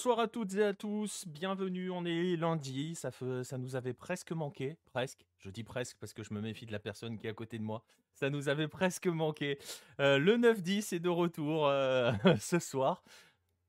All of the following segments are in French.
bonsoir à toutes et à tous, bienvenue, on est lundi, ça, ça nous avait presque manqué, presque, je dis presque parce que je me méfie de la personne qui est à côté de moi, ça nous avait presque manqué. Euh, le 9-10 est de retour euh, ce soir.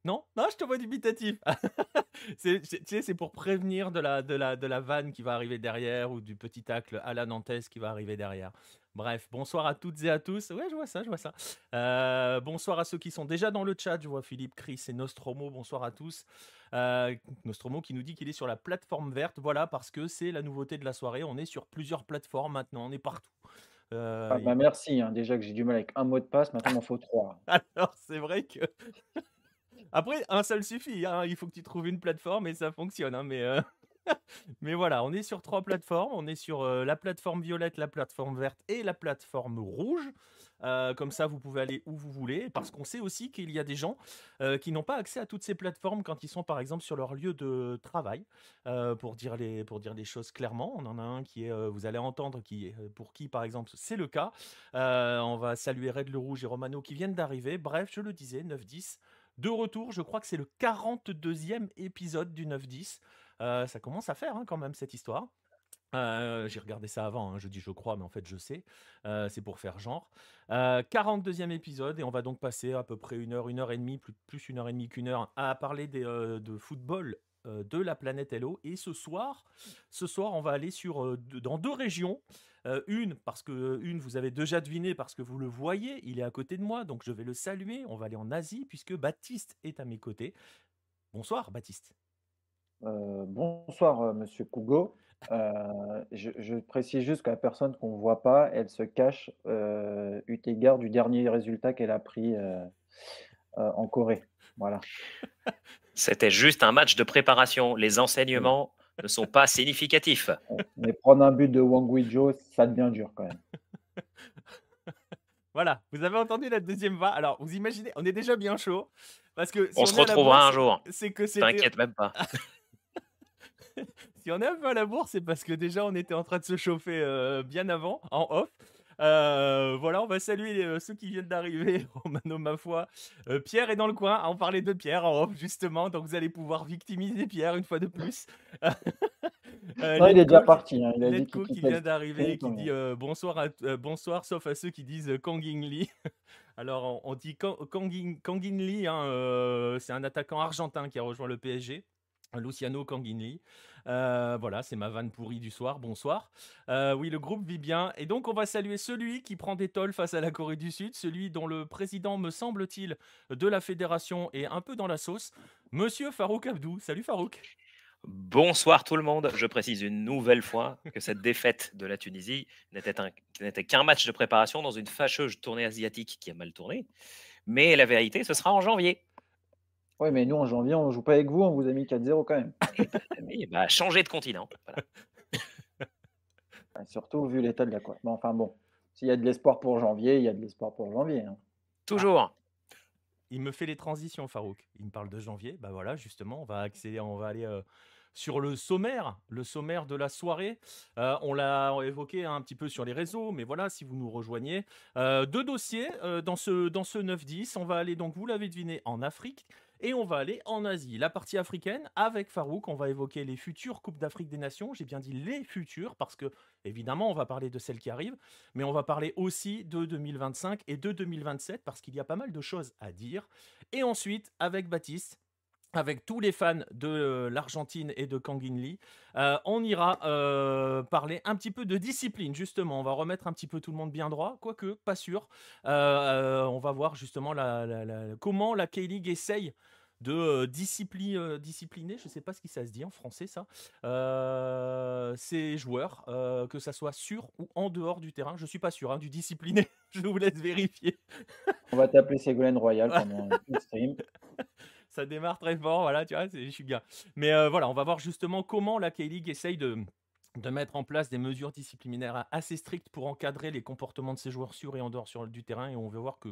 Non, non, je te vois dubitatif. c'est pour prévenir de la, de, la, de la vanne qui va arriver derrière ou du petit tacle à la nantaise qui va arriver derrière. Bref, bonsoir à toutes et à tous. Ouais, je vois ça, je vois ça. Euh, bonsoir à ceux qui sont déjà dans le chat. Je vois Philippe, Chris et Nostromo. Bonsoir à tous. Euh, Nostromo qui nous dit qu'il est sur la plateforme verte. Voilà, parce que c'est la nouveauté de la soirée. On est sur plusieurs plateformes maintenant. On est partout. Euh, ah bah merci. Hein. Déjà que j'ai du mal avec un mot de passe, maintenant il m'en faut trois. Alors, c'est vrai que. Après, un seul suffit. Hein. Il faut que tu trouves une plateforme et ça fonctionne. Hein, mais, euh, mais voilà, on est sur trois plateformes. On est sur euh, la plateforme violette, la plateforme verte et la plateforme rouge. Euh, comme ça, vous pouvez aller où vous voulez. Parce qu'on sait aussi qu'il y a des gens qui n'ont pas accès à toutes ces plateformes quand ils sont, par exemple, sur leur lieu de travail. pour, dire les, pour dire choses clairement, on en a un qui est, vous allez entendre, qui, pour qui, par exemple, c'est le cas. on va saluer Red le Rouge et Romano qui viennent d'arriver. Bref, je le disais, 9-10 de retour. Je crois que c'est le 42e épisode du 9-10. Euh, ça commence à faire hein, quand même cette histoire. Euh, j'ai regardé ça avant, hein, je dis je crois, mais en fait je sais. Euh, c'est pour faire genre. 42e épisode, et on va donc passer à peu près une heure, une heure et demie, plus, plus une heure et demie qu'une heure, à parler de football de la planète Hello. Et ce soir, ce soir, on va aller sur, dans deux régions. Euh, une, parce que une, vous avez déjà deviné, parce que vous le voyez, il est à côté de moi, donc je vais le saluer. On va aller en Asie, puisque Baptiste est à mes côtés. Bonsoir, Baptiste. Euh, bonsoir, euh, monsieur Kougo. je, précise juste que la personne qu'on ne voit pas, elle se cache eu égard du dernier résultat qu'elle a pris en Corée. Voilà. C'était juste un match de préparation. Les enseignements ne sont pas significatifs. Mais prendre un but de Wang Guizhou, ça devient dur quand même. Voilà, vous avez entendu la deuxième voix. Alors, vous imaginez, on est déjà bien chaud. Parce que on, se retrouvera un jour. C'est que T'inquiète même pas. si on est un peu à la bourre, c'est parce que déjà on était en train de se chauffer euh, bien avant, en off. Euh, voilà, on va saluer euh, ceux qui viennent d'arriver. Romano, ma foi. Euh, Pierre est dans le coin. On parlait de Pierre en off, justement. Donc vous allez pouvoir victimiser Pierre une fois de plus. non, il est déjà parti. Hein. Il a dit qui vient d'arriver qui dit bonsoir, bonsoir, sauf à ceux qui disent Kangin Lee. Alors on, dit Kangin, Kangin Lee, hein, c'est un attaquant argentin qui a rejoint le PSG. Luciano Canguini. Euh, voilà, c'est ma vanne pourrie du soir. Bonsoir. Euh, oui, le groupe vit bien. Et donc, on va saluer celui qui prend des tolls face à la Corée du Sud, celui dont le président, me semble-t-il, de la fédération est un peu dans la sauce, Monsieur Farouk Abdou. Salut Farouk. Bonsoir tout le monde. Je précise une nouvelle fois que cette défaite de la Tunisie n'était qu'un match de préparation dans une fâcheuse tournée asiatique qui a mal tourné. Mais la vérité, ce sera en janvier. Oui, mais nous, en janvier, on ne joue pas avec vous, on vous a mis 4-0 quand même. Oui, bah, changer de continent. surtout vu l'état de la quoi. enfin bon, s'il y a de l'espoir pour janvier, il y a de l'espoir pour janvier. Hein. Toujours. Il me fait les transitions, Farouk. Il me parle de janvier. Bah voilà, justement, on va accéder, on va aller euh, sur le sommaire, le sommaire de la soirée. Euh, on l'a évoqué un petit peu sur les réseaux, mais voilà, si vous nous rejoignez. Euh, deux dossiers dans ce, dans ce 9-10. On va aller donc, vous l'avez deviné, en Afrique. Et on va aller en Asie. La partie africaine, avec Farouk, on va évoquer les futures Coupes d'Afrique des Nations. J'ai bien dit les futures, parce que, évidemment, on va parler de celles qui arrivent, mais on va parler aussi de 2025 et de 2027, parce qu'il y a pas mal de choses à dire. Et ensuite, avec Baptiste, avec tous les fans de euh, l'Argentine et de Kangin Lee, euh, on ira euh, parler un petit peu de discipline, justement. On va remettre un petit peu tout le monde bien droit, quoique pas sûr. on va voir justement comment la K-League essaye de discipline, discipliner, je ne sais pas ce qui ça se dit en français ça, ces joueurs, que ça soit sur ou en dehors du terrain, je suis pas sûr, hein, du discipliné, je vous laisse vérifier. On va t'appeler Ségolène Royal pendant le stream. Ça démarre très fort, voilà, tu vois, je suis bien. Mais voilà, on va voir justement comment la K-League essaye de, mettre en place des mesures disciplinaires assez strictes pour encadrer les comportements de ces joueurs sur et en dehors du terrain, et on veut voir que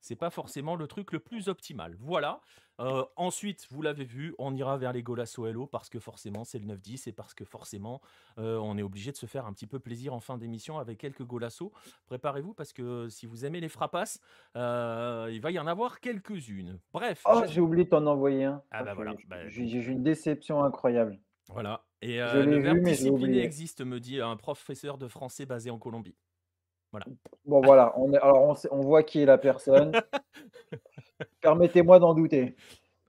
c'est pas forcément le truc le plus optimal. Voilà. Euh, ensuite, vous l'avez vu, on ira vers les Golasso Hello parce que forcément c'est le 9-10 et parce que forcément euh, on est obligé de se faire un petit peu plaisir en fin d'émission avec quelques Golasso. Préparez-vous parce que si vous aimez les frapasses, euh, il va y en avoir quelques-unes. Bref. Oh, j'ai oublié de t'en envoyer un. Ah bah voilà. Bah, j'ai eu une déception incroyable. Voilà. Et le verbe discipliné existe, me dit un professeur de français basé en Colombie. Voilà. Bon, voilà. On alors, on, voit qui est la personne. Permettez-moi d'en douter.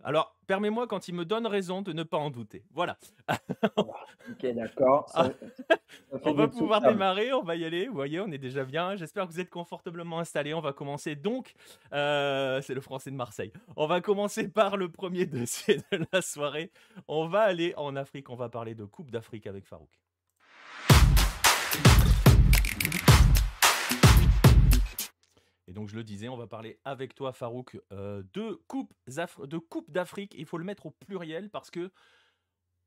Alors, permets-moi quand il me donne raison de ne pas en douter. Voilà. ok, d'accord. On va pouvoir démarrer, on va y aller. Vous voyez, on est déjà bien. J'espère que vous êtes confortablement installés. On va commencer donc. Euh, c'est le français de Marseille. On va commencer par le premier dossier de la soirée. On va aller en Afrique. On va parler de Coupe d'Afrique avec Farouk. Et donc, je le disais, on va parler avec toi, Farouk, euh, de Coupe d'Afrique. Il faut le mettre au pluriel parce que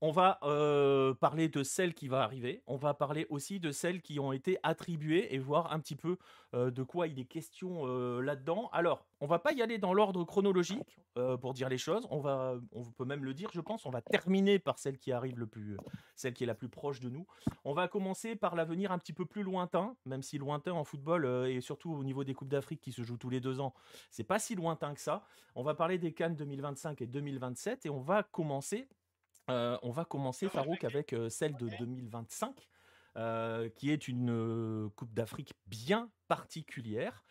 on va euh, parler de celles qui vont arriver. On va parler aussi de celles qui ont été attribuées et voir un petit peu euh, de quoi il est question euh, là-dedans. Alors, on va pas y aller dans l'ordre chronologique pour dire les choses. On va, on peut même le dire, je pense. On va terminer par celle qui arrive le plus, celle qui est la plus proche de nous. On va commencer par l'avenir un petit peu plus lointain, même si lointain en football et surtout au niveau des coupes d'Afrique qui se jouent tous les deux ans, c'est pas si lointain que ça. On va parler des Cannes 2025 et 2027 et on va commencer euh, on va commencer, Farouk, avec euh, celle de 2025, euh, qui est une Coupe d'Afrique bien particulière.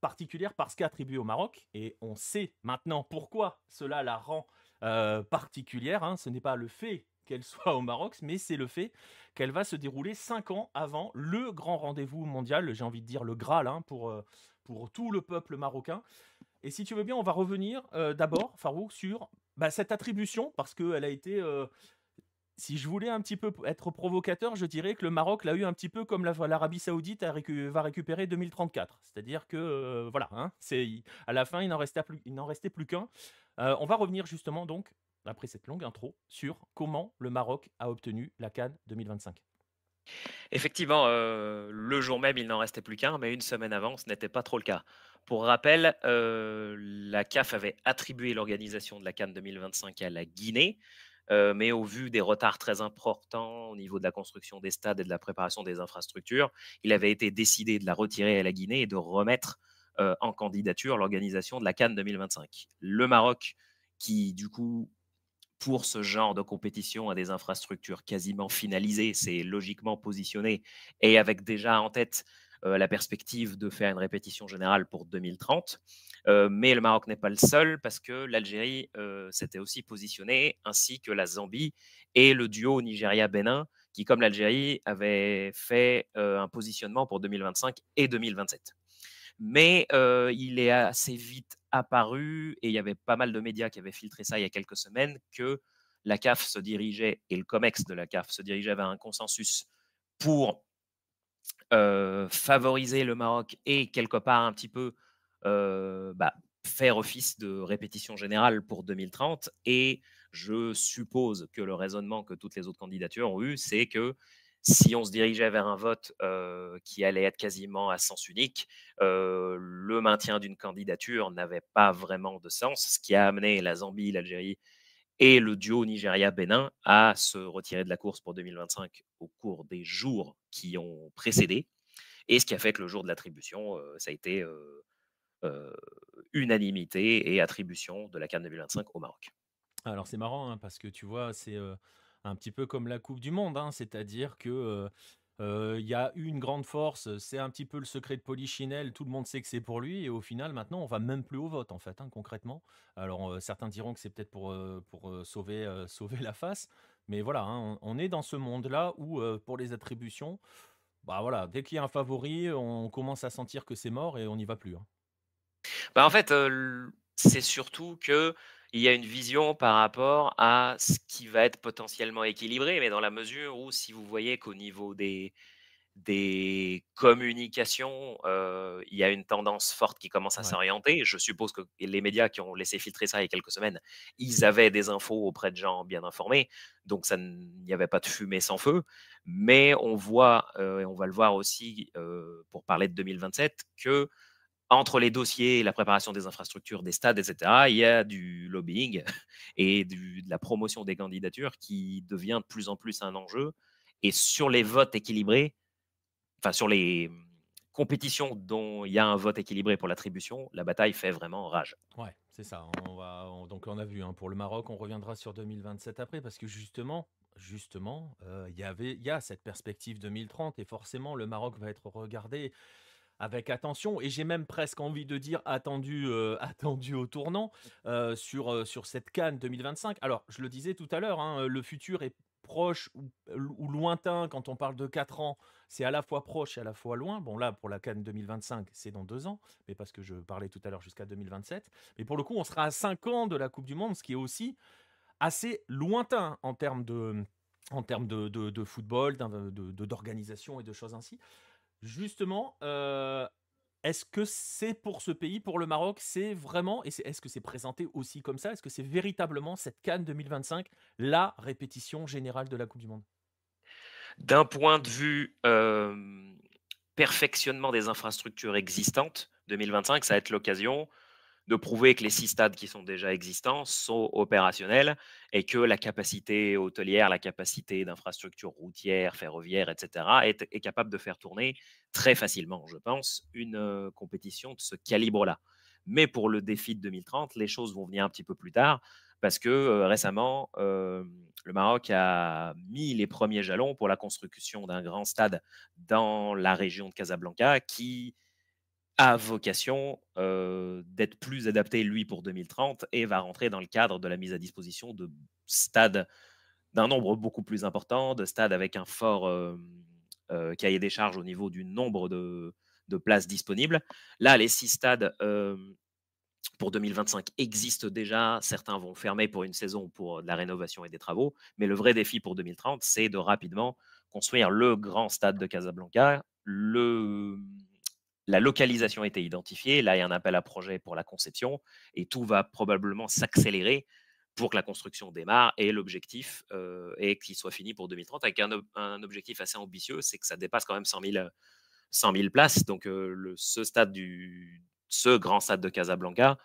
particulière parce qu'attribuée au Maroc, et on sait maintenant pourquoi cela la rend particulière. Hein. Ce n'est pas le fait qu'elle soit au Maroc, mais c'est le fait qu'elle va se dérouler cinq ans avant le grand rendez-vous mondial, j'ai envie de dire le Graal hein, pour, pour tout le peuple marocain. Et si tu veux bien, on va revenir d'abord, Farouk, sur bah, cette attribution, parce qu'elle a été. Euh, si je voulais un petit peu être provocateur, je dirais que le Maroc l'a eu un petit peu comme l'Arabie Saoudite va récupérer 2034. C'est-à-dire que, euh, voilà, hein, à la fin, il n'en restait plus, qu'un. Euh, on va revenir justement, donc, après cette longue intro, sur comment le Maroc a obtenu la Cannes 2025. Effectivement, le jour même, il n'en restait plus qu'un, mais une semaine avant, ce n'était pas trop le cas. Pour rappel, la CAF avait attribué l'organisation de la Cannes 2025 à la Guinée, mais au vu des retards très importants au niveau de la construction des stades et de la préparation des infrastructures, il avait été décidé de la retirer à la Guinée et de remettre en candidature l'organisation de la Cannes 2025. Le Maroc, qui du coup pour ce genre de compétition à des infrastructures quasiment finalisées, c'est logiquement positionné et avec déjà en tête euh, la perspective de faire une répétition générale pour 2030. Euh, mais le Maroc n'est pas le seul parce que l'Algérie euh, s'était aussi positionnée, ainsi que la Zambie et le duo Nigeria-Bénin, qui, comme l'Algérie, avait fait un positionnement pour 2025 et 2027. Mais il est assez vite apparu, et il y avait pas mal de médias qui avaient filtré ça il y a quelques semaines, que la CAF se dirigeait, et le COMEX de la CAF se dirigeait vers un consensus pour favoriser le Maroc et quelque part un petit peu bah, faire office de répétition générale pour 2030. Et je suppose que le raisonnement que toutes les autres candidatures ont eu, c'est que si on se dirigeait vers un vote qui allait être quasiment à sens unique, le maintien d'une candidature n'avait pas vraiment de sens, ce qui a amené la Zambie, l'Algérie et le duo Nigeria-Bénin à se retirer de la course pour 2025 au cours des jours qui ont précédé, et ce qui a fait que le jour de l'attribution, ça a été unanimité et attribution de la Cannes 2025 au Maroc. Alors c'est marrant hein, parce que tu vois, c'est un petit peu comme la Coupe du Monde, hein, c'est-à-dire que il y a une grande force, c'est un petit peu le secret de Polichinelle, tout le monde sait que c'est pour lui, et au final, maintenant, on va même plus au vote, en fait, hein, concrètement. Alors, certains diront que c'est peut-être pour, pour sauver, sauver la face, mais voilà, hein, on, est dans ce monde-là où, pour les attributions, bah voilà, dès qu'il y a un favori, on commence à sentir que c'est mort et on n'y va plus. Bah en fait, c'est surtout que il y a une vision par rapport à ce qui va être potentiellement équilibré, mais dans la mesure où si vous voyez qu'au niveau des, des communications, euh, il y a une tendance forte qui commence à s'orienter. Je suppose que les médias qui ont laissé filtrer ça il y a quelques semaines, ils avaient des infos auprès de gens bien informés, donc ça il n'y avait pas de fumée sans feu. Mais on voit, euh, et on va le voir aussi euh, pour parler de 2027, que entre les dossiers, la préparation des infrastructures, des stades, etc., il y a du lobbying et de la promotion des candidatures qui devient de plus en plus un enjeu. Et sur les votes équilibrés, enfin sur les compétitions dont il y a un vote équilibré pour l'attribution, la bataille fait vraiment rage. Ouais, c'est ça. On va, donc on a vu hein, pour le Maroc, on reviendra sur 2027 après parce que justement, justement, euh, il y avait, il y a cette perspective 2030 et forcément le Maroc va être regardé avec attention et j'ai même presque envie de dire attendu, euh, attendu au tournant euh, sur, sur cette Cannes 2025. Alors, je le disais tout à l'heure, hein, le futur est proche ou, lointain quand on parle de 4 ans. C'est à la fois proche et à la fois loin. Bon, là, pour la Cannes 2025, c'est dans 2 ans, mais parce que je parlais tout à l'heure jusqu'à 2027. Mais pour le coup, on sera à 5 ans de la Coupe du Monde, ce qui est aussi assez lointain en termes de en termes de, de, de football, d'organisation et de choses ainsi. Justement, euh, est-ce que c'est pour ce pays, pour le Maroc, c'est vraiment, et est-ce que c'est présenté aussi comme ça? Est-ce que c'est véritablement cette Cannes 2025, la répétition générale de la Coupe du Monde? D'un point de vue perfectionnement des infrastructures existantes, 2025, ça va être l'occasion de prouver que les six stades qui sont déjà existants sont opérationnels et que la capacité hôtelière, la capacité d'infrastructures routières, ferroviaires, etc., est, capable de faire tourner très facilement, je pense, une euh, compétition de ce calibre-là. Mais pour le défi de 2030, les choses vont venir un petit peu plus tard parce que euh, récemment, euh, le Maroc a mis les premiers jalons pour la construction d'un grand stade dans la région de Casablanca qui a vocation d'être plus adapté, lui, pour 2030 et va rentrer dans le cadre de la mise à disposition de stades d'un nombre beaucoup plus important, de stades avec un fort cahier des charges au niveau du nombre de, places disponibles. Là, les six stades pour 2025 existent déjà. Certains vont fermer pour une saison pour de la rénovation et des travaux. Mais le vrai défi pour 2030, c'est de rapidement construire le grand stade de Casablanca, le la localisation a été identifiée. Là, il y a un appel à projet pour la conception et tout va probablement s'accélérer pour que la construction démarre. Et l'objectif euh, est qu'il soit fini pour 2030 avec un, objectif assez ambitieux, c'est que ça dépasse quand même 100 000, places. Donc, euh, ce stade ce grand stade de Casablanca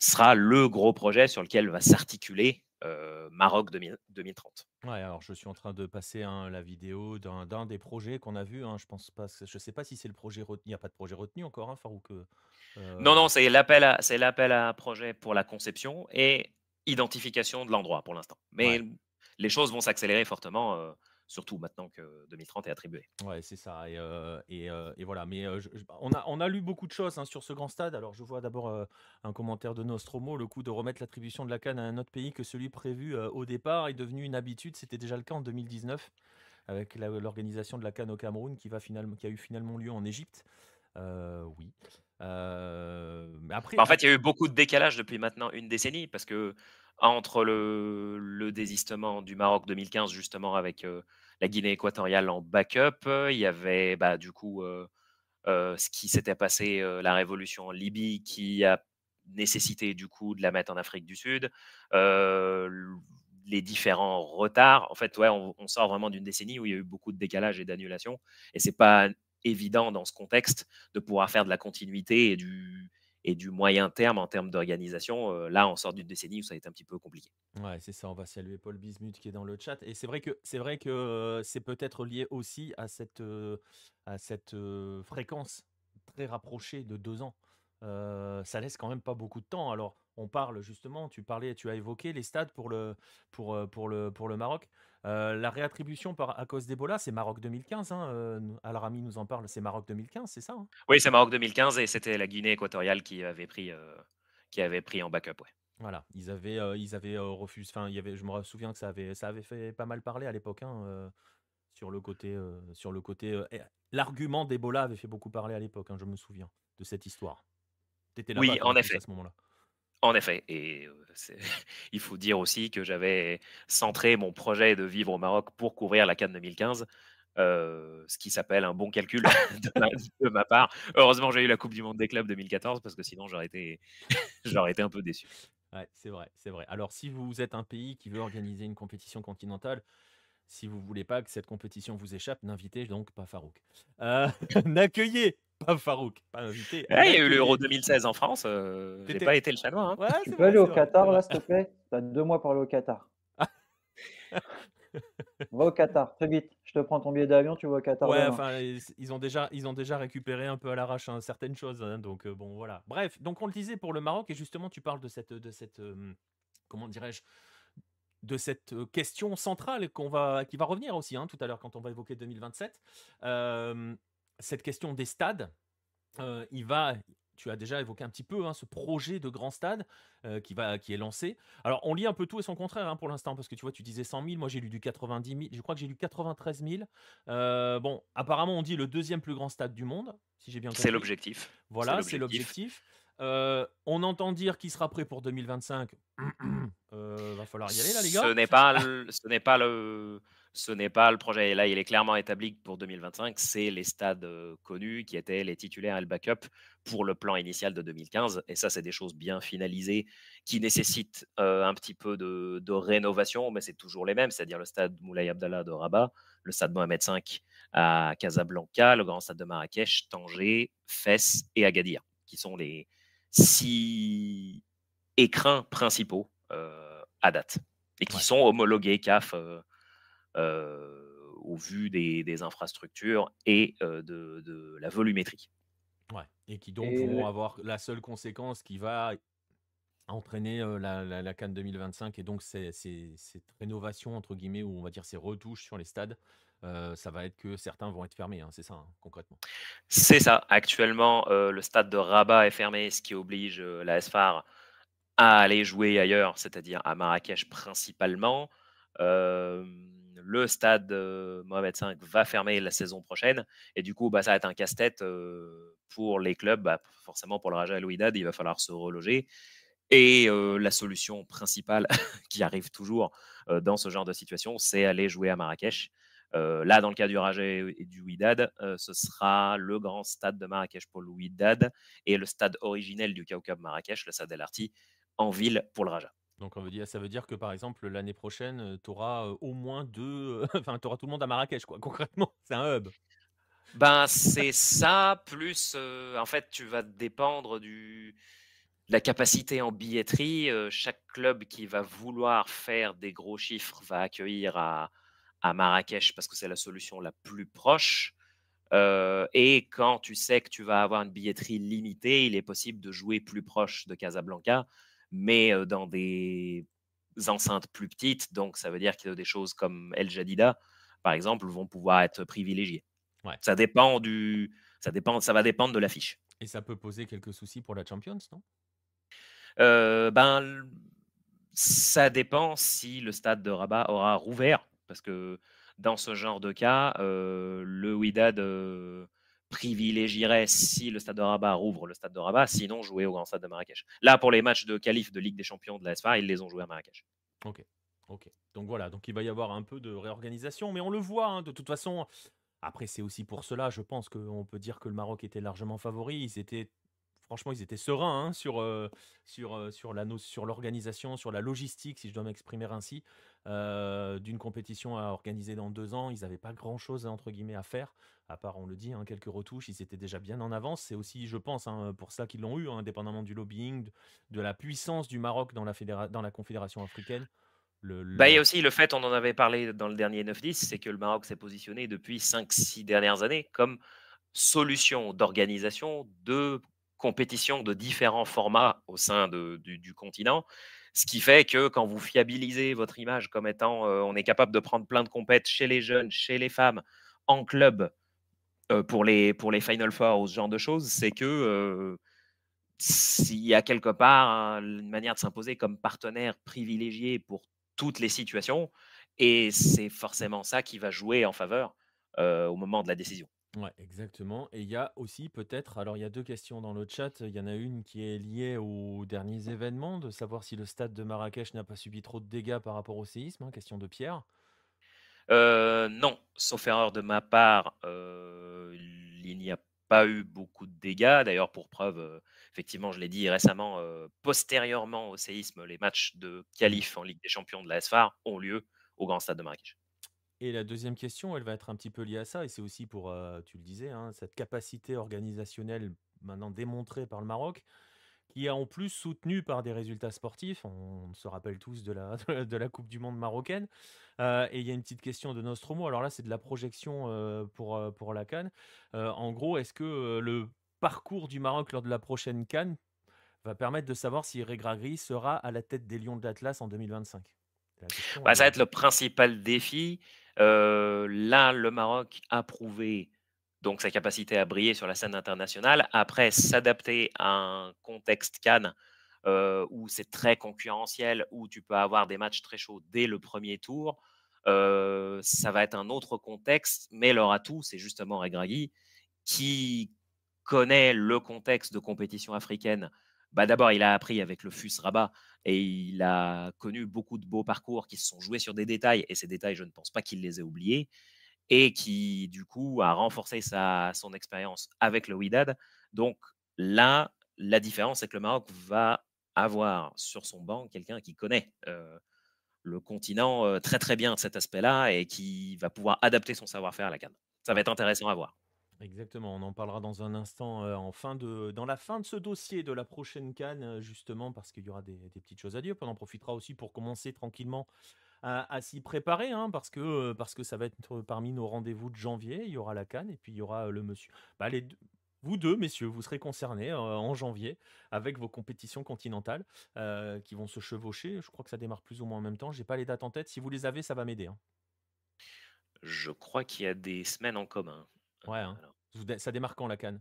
sera le gros projet sur lequel va s'articuler euh, Maroc 2030. Ouais, alors je suis en train de passer hein, la vidéo d'un des projets qu'on a vu. Hein, je pense pas, je sais pas si c'est le projet retenu. Il n'y a pas de projet retenu encore, hein, Farouk. Euh, non, non, c'est l'appel à, c'est l'appel à projet pour la conception et identification de l'endroit pour l'instant. Mais les choses vont s'accélérer fortement. Euh, surtout maintenant que 2030 est attribué. Ouais, c'est ça. Et, euh, euh, voilà. Mais euh, on, a, on a lu beaucoup de choses hein, sur ce grand stade. Alors, je vois d'abord un commentaire de Nostromo. Le coup de remettre l'attribution de la canne à un autre pays que celui prévu au départ est devenu une habitude. C'était déjà le cas en 2019 avec l'organisation de la canne au Cameroun qui, va finalement, qui a eu finalement lieu en Égypte. oui. Mais après, en fait, il y a eu beaucoup de décalage depuis maintenant une décennie parce que entre le, le, désistement du Maroc 2015, justement, avec la Guinée équatoriale en backup. Il y avait bah, du coup ce qui s'était passé, la révolution en Libye, qui a nécessité du coup de la mettre en Afrique du Sud. les différents retards. En fait, ouais, on, on sort vraiment d'une décennie où il y a eu beaucoup de décalage et d'annulation. Et c'est pas évident dans ce contexte de pouvoir faire de la continuité et du, et du moyen terme en termes d'organisation. Euh, là, on sort d'une décennie où ça a été un petit peu compliqué. Ouais, c'est ça. On va saluer Paul Bismuth qui est dans le chat. Et c'est vrai que c'est vrai que euh, c'est peut-être lié aussi à cette euh, à cette fréquence très rapprochée de deux ans. ça laisse quand même pas beaucoup de temps. Alors, on parle justement. Tu parlais, tu as évoqué les stades pour le pour pour le pour le Maroc. Euh, la réattribution par, à cause d'Ebola, c'est Maroc 2015. Hein, euh, Al-Rami nous en parle, c'est Maroc 2015, c'est ça hein? Oui, c'est Maroc 2015 et c'était la Guinée équatoriale qui avait pris, euh, qui avait pris en backup. Ouais. Voilà, ils avaient, ils avaient refusé. Enfin, il y avait, je me souviens que ça avait, ça avait fait pas mal parler à l'époque hein, sur le côté, sur le côté. L'argument d'Ebola avait fait beaucoup parler à l'époque. je me souviens de cette histoire. Étais là oui, en effet. À ce moment-là. En effet, et il faut dire aussi que j'avais centré mon projet de vivre au Maroc pour couvrir la Cannes 2015, ce qui s'appelle un bon calcul de ma, part. Heureusement, j'ai eu la Coupe du Monde des clubs 2014 parce que sinon j'aurais été, été un peu déçu. C'est vrai, c'est vrai. Alors, si vous êtes un pays qui veut organiser une compétition continentale, si vous voulez pas que cette compétition vous échappe, n'invitez donc pas Farouk. Euh, n'accueillez pas Farouk, pas invité. il y a eu l'Euro 2016 en France. Euh, j'ai pas été le chanois. Hein. tu peux aller au Qatar, là, s'il te plaît? Tu as deux mois pour aller au Qatar. Va au Qatar, très vite. Je te prends ton billet d'avion, tu vas au Qatar. Ouais, enfin, ils ont déjà, ils ont déjà récupéré un peu à l'arrache hein, certaines choses. Hein, donc euh, bon, voilà. Bref, donc on le disait pour le Maroc et justement, tu parles de cette, de cette, euh, comment dirais-je, de cette euh, question centrale qu'on va, qui va revenir aussi tout à l'heure quand on va évoquer 2027. Cette question des stades, il va, tu as déjà évoqué un petit peu hein, ce projet de grand stade euh, qui, va, qui est lancé. Alors, on lit un peu tout et son contraire hein, pour l'instant, parce que tu vois, tu disais 100 000, moi j'ai lu du 90 000, je crois que j'ai lu 93 000. Euh, bon, apparemment, on dit le deuxième plus grand stade du monde, si j'ai bien compris. C'est l'objectif. Voilà, c'est l'objectif. Euh, on entend dire qu'il sera prêt pour 2025. va falloir y aller là, les gars. Ce n'est pas, ce n'est pas le, ce n'est pas le projet. là, il est clairement établi pour 2025, c'est les stades connus qui étaient les titulaires et le backup pour le plan initial de 2015. Et ça, c'est des choses bien finalisées qui nécessitent un petit peu de, rénovation, mais c'est toujours les mêmes, c'est-à-dire le stade Moulay Abdallah de Rabat, le stade Mohamed V à Casablanca, le grand stade de Marrakech, Tanger, Fès et Agadir, qui sont les six écrins principaux à date et qui sont homologués CAF au vu des, infrastructures et de, la volumétrie. Ouais, et qui donc vont avoir la seule conséquence qui va entraîner la, la, Cannes 2025 et donc cette rénovation, entre guillemets, ou on va dire ces retouches sur les stades, ça va être que certains vont être fermés, hein, c'est ça, hein, concrètement. C'est ça. Actuellement, le stade de Rabat est fermé, ce qui oblige la SFAR à aller jouer ailleurs, c'est-à-dire à Marrakech principalement le stade Mohamed V va fermer la saison prochaine. Et du coup, bah, ça va être un casse-tête pour les clubs. Bah, forcément, pour le Raja Wydad, il va falloir se reloger. Et la solution principale qui arrive toujours dans ce genre de situation, c'est aller jouer à Marrakech. là, dans le cas du Raja et du Wydad, ce sera le grand stade de Marrakech pour le et le stade originel du Kaukab Marrakech, le stade El Arti, en ville pour le Raja. Donc on veut dire, ça veut dire que par exemple l'année prochaine, tu auras au moins deux, enfin tu auras tout le monde à Marrakech quoi. Concrètement, c'est un hub. Ben c'est ça plus en fait tu vas dépendre du de la capacité en billetterie. chaque club qui va vouloir faire des gros chiffres va accueillir à, à Marrakech parce que c'est la solution la plus proche. et quand tu sais que tu vas avoir une billetterie limitée, il est possible de jouer plus proche de Casablanca mais dans des enceintes plus petites. Donc, ça veut dire que des choses comme El Jadida, par exemple, vont pouvoir être privilégiées. Ça dépend du, ça dépend, ça va dépendre de l'affiche. Et ça peut poser quelques soucis pour la Champions, non? Ben, ça dépend si le stade de Rabat aura rouvert, parce que dans ce genre de cas, le Wydad privilégierait, si le stade de Rabat rouvre le stade de Rabat, sinon jouer au grand stade de Marrakech. Là, pour les matchs de qualif de Ligue des Champions de la SFA, ils les ont joués à Marrakech. Ok, ok. Donc voilà, donc il va y avoir un peu de réorganisation, mais on le voit, hein, de toute façon. Après, c'est aussi pour cela, je pense qu'on peut dire que le Maroc était largement favori. Ils étaient franchement, ils étaient sereins hein, sur, euh, sur, euh, sur l'organisation, sur la logistique, si je dois m'exprimer ainsi, euh, d'une compétition à organiser dans deux ans. Ils n'avaient pas grand-chose, entre guillemets, à faire, à part, on le dit, hein, quelques retouches. Ils étaient déjà bien en avance. C'est aussi, je pense, hein, pour ça qu'ils l'ont eu, indépendamment du lobbying, de, la puissance du Maroc dans la, Confédération africaine. Bah, il y a aussi le fait, on en avait parlé dans le dernier 9-10, c'est que le Maroc s'est positionné depuis 5-6 dernières années comme solution d'organisation de compétition de différents formats au sein du, continent. Ce qui fait que quand vous fiabilisez votre image comme étant euh, on est capable de prendre plein de compètes chez les jeunes, chez les femmes, en club, pour, les, pour les Final Four ou ce genre de choses, c'est que euh, s'il y a quelque part une manière de s'imposer comme partenaire privilégié pour toutes les situations, et c'est forcément ça qui va jouer en faveur au moment de la décision. Ouais, exactement. Et il y a aussi peut-être, alors il y a deux questions dans le chat. Il y en a une qui est liée aux derniers événements, de savoir si le stade de Marrakech n'a pas subi trop de dégâts par rapport au séisme. Hein, question de Pierre. Euh, non, sauf erreur de ma part, euh, il n'y a pas eu beaucoup de dégâts. D'ailleurs, pour preuve, euh, effectivement, je l'ai dit récemment, postérieurement au séisme, les matchs de qualif en Ligue des Champions de la SFAR ont lieu au Grand Stade de Marrakech. Et la deuxième question, elle va être un petit peu liée à ça, et c'est aussi pour, tu le disais, hein, cette capacité organisationnelle maintenant démontrée par le Maroc, qui est en plus soutenue par des résultats sportifs. On se rappelle tous de la, de la Coupe du Monde marocaine. Euh, et il y a une petite question de Nostromo. Alors là, c'est de la projection euh, pour, euh, pour la Cannes. en gros, est-ce que le parcours du Maroc lors de la prochaine Cannes va permettre de savoir si Regragui sera à la tête des Lions de l'Atlas en 2025 bah, Ça va être le principal défi. là, le Maroc a prouvé donc sa capacité à briller sur la scène internationale. Après, s'adapter à un contexte Cannes où c'est très concurrentiel, où tu peux avoir des matchs très chauds dès le premier tour, ça va être un autre contexte. Mais leur atout, c'est justement Regragui qui connaît le contexte de compétition africaine bah, d'abord, il a appris avec le FUS Rabat et il a connu beaucoup de beaux parcours qui se sont joués sur des détails. Et ces détails, je ne pense pas qu'il les ait oubliés. Et qui, du coup, a renforcé sa, son expérience avec le Widad. Donc là, la différence, c'est que le Maroc va avoir sur son banc quelqu'un qui connaît le continent très très bien de cet aspect-là et qui va pouvoir adapter son savoir-faire à la canne. Ça va être intéressant à voir. Exactement, on en parlera dans un instant, en fin de dans la fin de ce dossier de la prochaine canne, justement parce qu'il y aura des petites choses à dire. on en profitera aussi pour commencer tranquillement à s'y préparer, hein, parce que, parce que ça va être parmi nos rendez-vous de janvier. Il y aura la canne et puis il y aura, le monsieur bah, les vous deux messieurs, vous serez concernés, en janvier avec vos compétitions continentales, qui vont se chevaucher. Je crois que ça démarre plus ou moins en même temps. J'ai pas les dates en tête. Si vous les avez, ça va m'aider, hein. Je crois qu'il y a des semaines en commun. Ouais, hein. Ça démarre quand la canne?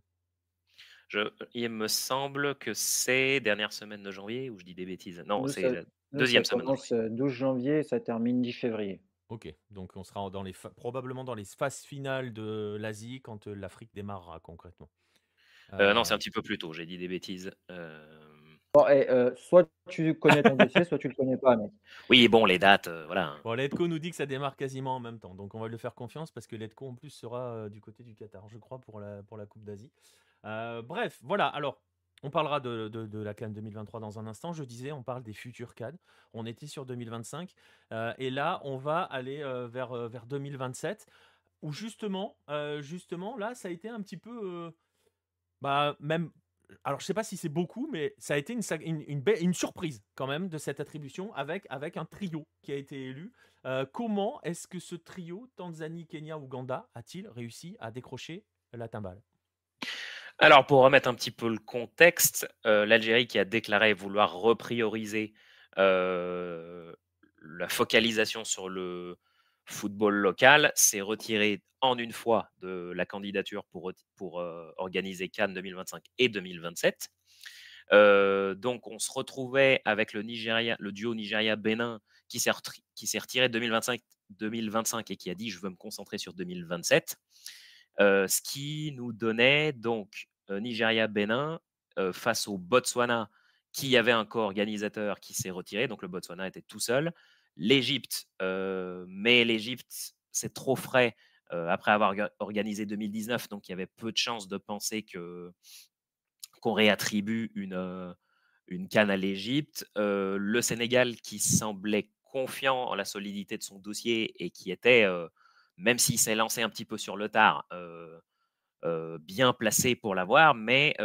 Il me semble que c'est dernière semaine de janvier ou je dis des bêtises? Non, c'est la deuxième semaine commence 12 janvier et ça termine 10 février. OK, donc on sera dans les probablement dans les phases finales de l'Asie quand, l'Afrique démarrera concrètement. Non, c'est un petit peu plus tôt, j'ai dit des bêtises, Bon soit tu connais ton dossier, soit tu le connais pas, Oui, bon, les dates, voilà. Bon, Letco nous dit que ça démarre quasiment en même temps, donc on va lui faire confiance parce que Letco en plus sera, du côté du Qatar, je crois pour la pour la coupe d'Asie. bref, voilà, alors on parlera de de la CAN 2023 dans un instant. Je disais, on parle des futures CAN. On était sur 2025, et là, on va aller, vers, vers 2027 où justement, justement là, ça a été un petit peu, bah, même alors je sais pas si c'est beaucoup, mais ça a été une, surprise quand même de cette attribution avec, avec un trio qui a été élu. Euh, comment est-ce que ce trio, Tanzanie, Kenya, Ouganda, a-t-il réussi à décrocher la timbale? Alors pour remettre un petit peu le contexte, euh, l'Algérie qui a déclaré vouloir reprioriser euh, la focalisation sur le, football local s'est retiré en une fois de la candidature pour, euh, organiser Cannes 2025 et 2027. Euh, donc on se retrouvait avec le, duo Nigeria-Bénin qui s'est retiré de 2025, 2025 et qui a dit je veux me concentrer sur 2027. Euh, ce qui nous donnait donc Nigeria-Bénin face au Botswana qui avait un co-organisateur qui s'est retiré, donc le Botswana était tout seul l'Égypte, mais l'Égypte, c'est trop frais après avoir organisé 2019, donc il y avait peu de chances de penser que qu'on réattribue une, une canne à l'Égypte. le Sénégal qui semblait confiant en la solidité de son dossier et qui était, même s'il s'est lancé un petit peu sur le tard, bien placé pour l'avoir, mais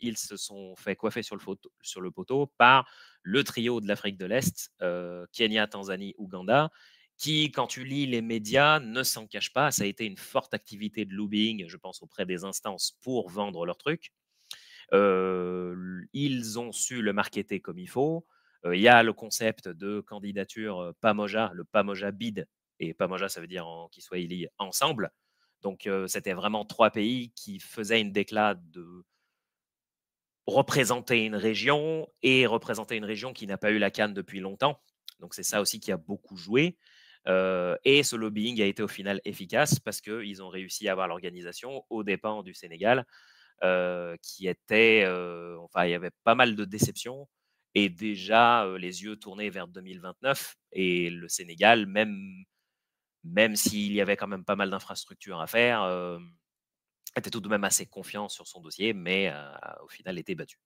ils se sont fait coiffer sur le, poteau par le trio de l'Afrique de l'Est, euh, Kenya, Tanzanie, Ouganda, qui, quand tu lis les médias, ne s'en cache pas. Ça a été une forte activité de lobbying, je pense, auprès des instances pour vendre leur truc. Euh, ils ont su le marketer comme il faut. Euh, il y a le concept de candidature PAMOJA, le PAMOJA bid, et PAMOJA, ça veut dire en kiswahili ensemble. Donc, c'était vraiment trois pays qui faisaient une déclat de représenter une région et représenter une région qui n'a pas eu la canne depuis longtemps. Donc c'est ça aussi qui a beaucoup joué. Euh, et ce lobbying a été au final efficace parce qu'ils ont réussi à avoir l'organisation aux dépens du Sénégal, euh, qui était, euh, enfin, il y avait pas mal de déceptions et déjà les yeux tournés vers 2029 et le Sénégal, même, même s'il y avait quand même pas mal d'infrastructures à faire, était tout de même assez confiant sur son dossier, mais au final était battu.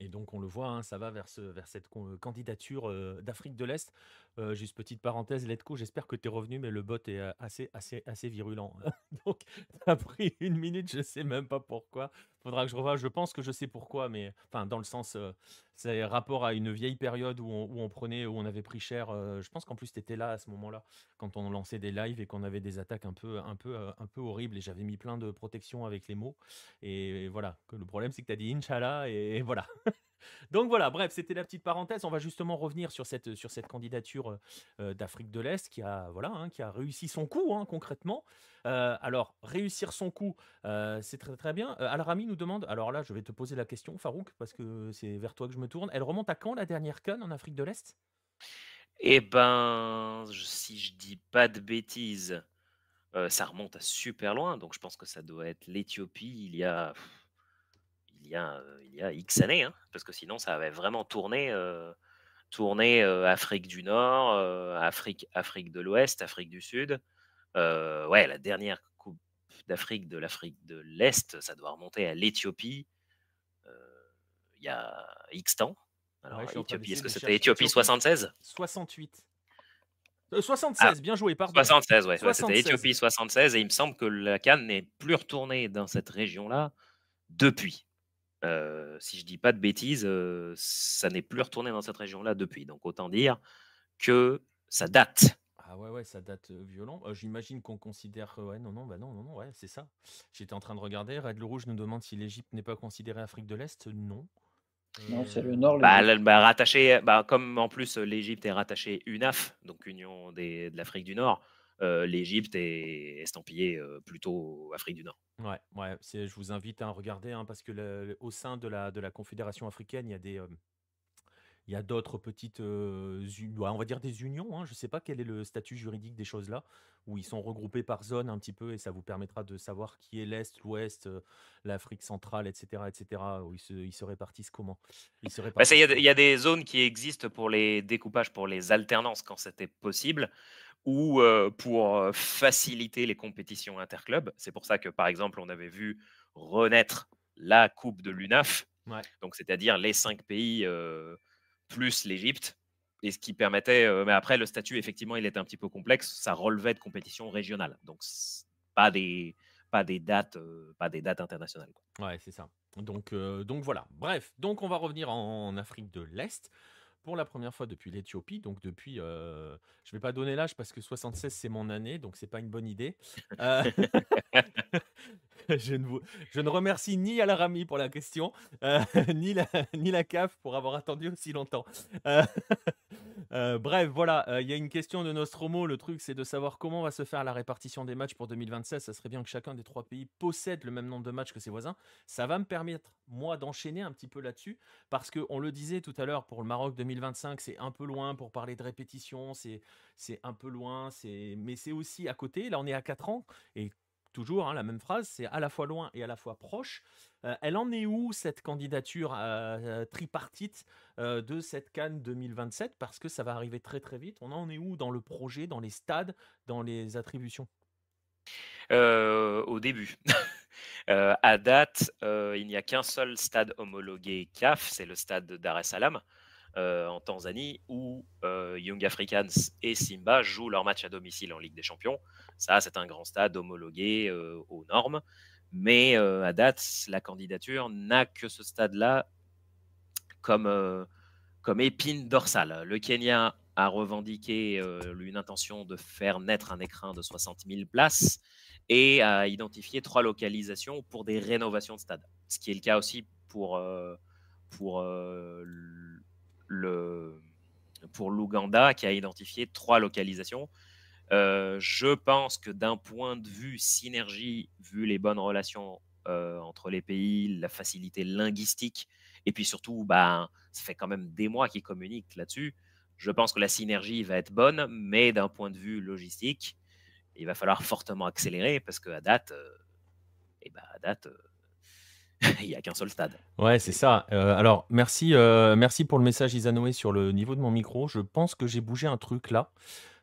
Et donc on le voit, hein, ça va vers, vers cette candidature d'Afrique de l'Est. Euh, juste petite parenthèse, Letco, j'espère que tu es revenu, mais le bot est euh, assez, assez, assez virulent. Donc, ça a pris une minute, je sais même pas pourquoi. Faudra que je revoie. Je pense que je sais pourquoi, mais enfin, dans le sens, euh, c'est rapport à une vieille période où on, prenait, où on avait pris cher. je pense qu'en plus, tu étais là à ce moment-là, quand on lançait des lives et qu'on avait des attaques un peu, un peu, un peu horribles. Et j'avais mis plein de protections avec les mots. Et, voilà. Que le problème, c'est que tu as dit Inch'Allah, et voilà. Donc voilà, bref, c'était la petite parenthèse. On va justement revenir sur cette, candidature euh, d'Afrique de l'Est qui a, voilà, hein, qui a réussi son coup hein, concrètement. Euh, alors, réussir son coup, euh, c'est très très bien. Al-Rami nous demande, alors là, je vais te poser la question, Farouk, parce que c'est vers toi que je me tourne. Elle remonte à quand la dernière canne en Afrique de l'Est? Eh ben, si je dis pas de bêtises, ça remonte à super loin. Donc, je pense que ça doit être l'Éthiopie il y a y a, il y a X années, hein, parce que sinon ça avait vraiment tourné, tourné Afrique du Nord, Afrique, Afrique de l'Ouest, Afrique du Sud. ouais, la dernière Coupe d'Afrique de l'Afrique de l'Est, ça doit remonter à l'Éthiopie il y a X temps. Alors, est-ce que c'était Éthiopie 76 68. 76, bien joué, pardon. 76, ouais. c'était Éthiopie 76, et il me semble que la Cannes n'est plus retournée dans cette région-là depuis si je dis pas de bêtises, ça n'est plus retourné dans cette région-là depuis. Donc autant dire que ça date. Ah ouais, ouais, ça date violent. J'imagine qu'on considère. ouais, non, non, bah non, non, non, ouais, c'est ça. J'étais en train de regarder. Red le Rouge nous demande si l'Égypte n'est pas considérée Afrique de l'Est. Non. Non, c'est le Nord. Bah, bah, rattaché, bah, comme en plus l'Égypte est rattachée UNAF, donc Union des, de l'Afrique du Nord, l'Égypte est estampillée plutôt Afrique du Nord. Ouais, ouais, je vous invite à regarder hein, parce que au sein de la, de la Confédération africaine, il y a des, il y a d'autres petites, on va dire des unions. Hein, je ne sais pas quel est le statut juridique des choses là, où ils sont regroupés par zone un petit peu et ça vous permettra de savoir qui est l'Est, l'Ouest, l'Afrique centrale, etc., etc., où ils se, répartissent comment? Ils bah, il y, a des zones qui existent pour les découpages, pour les alternances quand c'était possible ou pour faciliter les compétitions interclubs. C'est pour ça que, par exemple, on avait vu renaître la Coupe de l'UNAF, donc c'est-à-dire les cinq pays plus l'Égypte, et ce qui permettait, mais après le statut effectivement il était un petit peu complexe, ça relevait de compétitions régionales, donc pas des pas des dates, pas des dates internationales. Ouais, c'est ça. Donc, donc voilà. Bref, donc on va revenir en Afrique de l'Est pour la première fois depuis l'Éthiopie. Donc depuis, euh, je vais pas donner l'âge parce que 76 c'est mon année, donc c'est pas une bonne idée. Euh, je, ne vous, je ne remercie ni Al-Rami pour la question, euh, ni, la, ni la CAF pour avoir attendu aussi longtemps. Euh, euh, bref, voilà, il y a une question de Nostromo. Le truc, c'est de savoir comment va se faire la répartition des matchs pour 2026. Ça serait bien que chacun des trois pays possède le même nombre de matchs que ses voisins. Ça va me permettre, moi, d'enchaîner un petit peu là-dessus, parce qu'on le disait tout à l'heure, pour le Maroc 2025, c'est un peu loin pour parler de répétition, c'est un peu loin, mais c'est aussi à côté. Là, on est à 4 ans, et toujours hein, la même phrase, c'est à la fois loin et à la fois proche. Euh, elle en est où cette candidature euh, tripartite euh, de cette Cannes 2027 Parce que ça va arriver très très vite. On en est où dans le projet, dans les stades, dans les attributions? Au début. à date, il n'y a qu'un seul stade homologué CAF, c'est le stade d'Ar es Salaam. Euh, en Tanzanie où euh, Young Africans et Simba jouent leur match à domicile en Ligue des Champions. Ça, c'est un grand stade homologué euh, aux normes. Mais à date, la candidature n'a que ce stade-là comme, épine dorsale. Le Kenya a revendiqué une intention de faire naître un écrin de 60 000 places et a identifié trois localisations pour des rénovations de stade. Ce qui est le cas aussi pour, pour le, pour l'Ouganda qui a identifié trois localisations. Euh, je pense que d'un point de vue synergie, vu les bonnes relations euh, entre les pays, la facilité linguistique, et puis surtout, bah, ça fait quand même des mois qu'ils communiquent là-dessus. Je pense que la synergie va être bonne, mais d'un point de vue logistique, il va falloir fortement accélérer parce qu'à date, euh, et bah, à date il n'y a qu'un seul stade. Ouais, c'est ça. Euh, alors, merci, euh, merci pour le message Isanoé sur le niveau de mon micro. Je pense que j'ai bougé un truc là.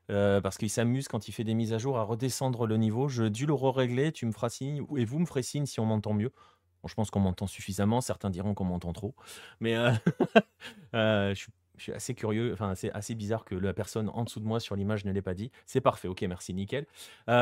Euh, parce qu'il s'amuse quand il fait des mises à jour à redescendre le niveau. Je dû le régler tu me feras signe, et vous me ferez signe si on m'entend mieux. Bon, je pense qu'on m'entend suffisamment, certains diront qu'on m'entend trop. Mais je suis Je suis assez curieux, enfin, c'est assez bizarre que la personne en dessous de moi sur l'image ne l'ait pas dit. C'est parfait, OK, merci, nickel. Et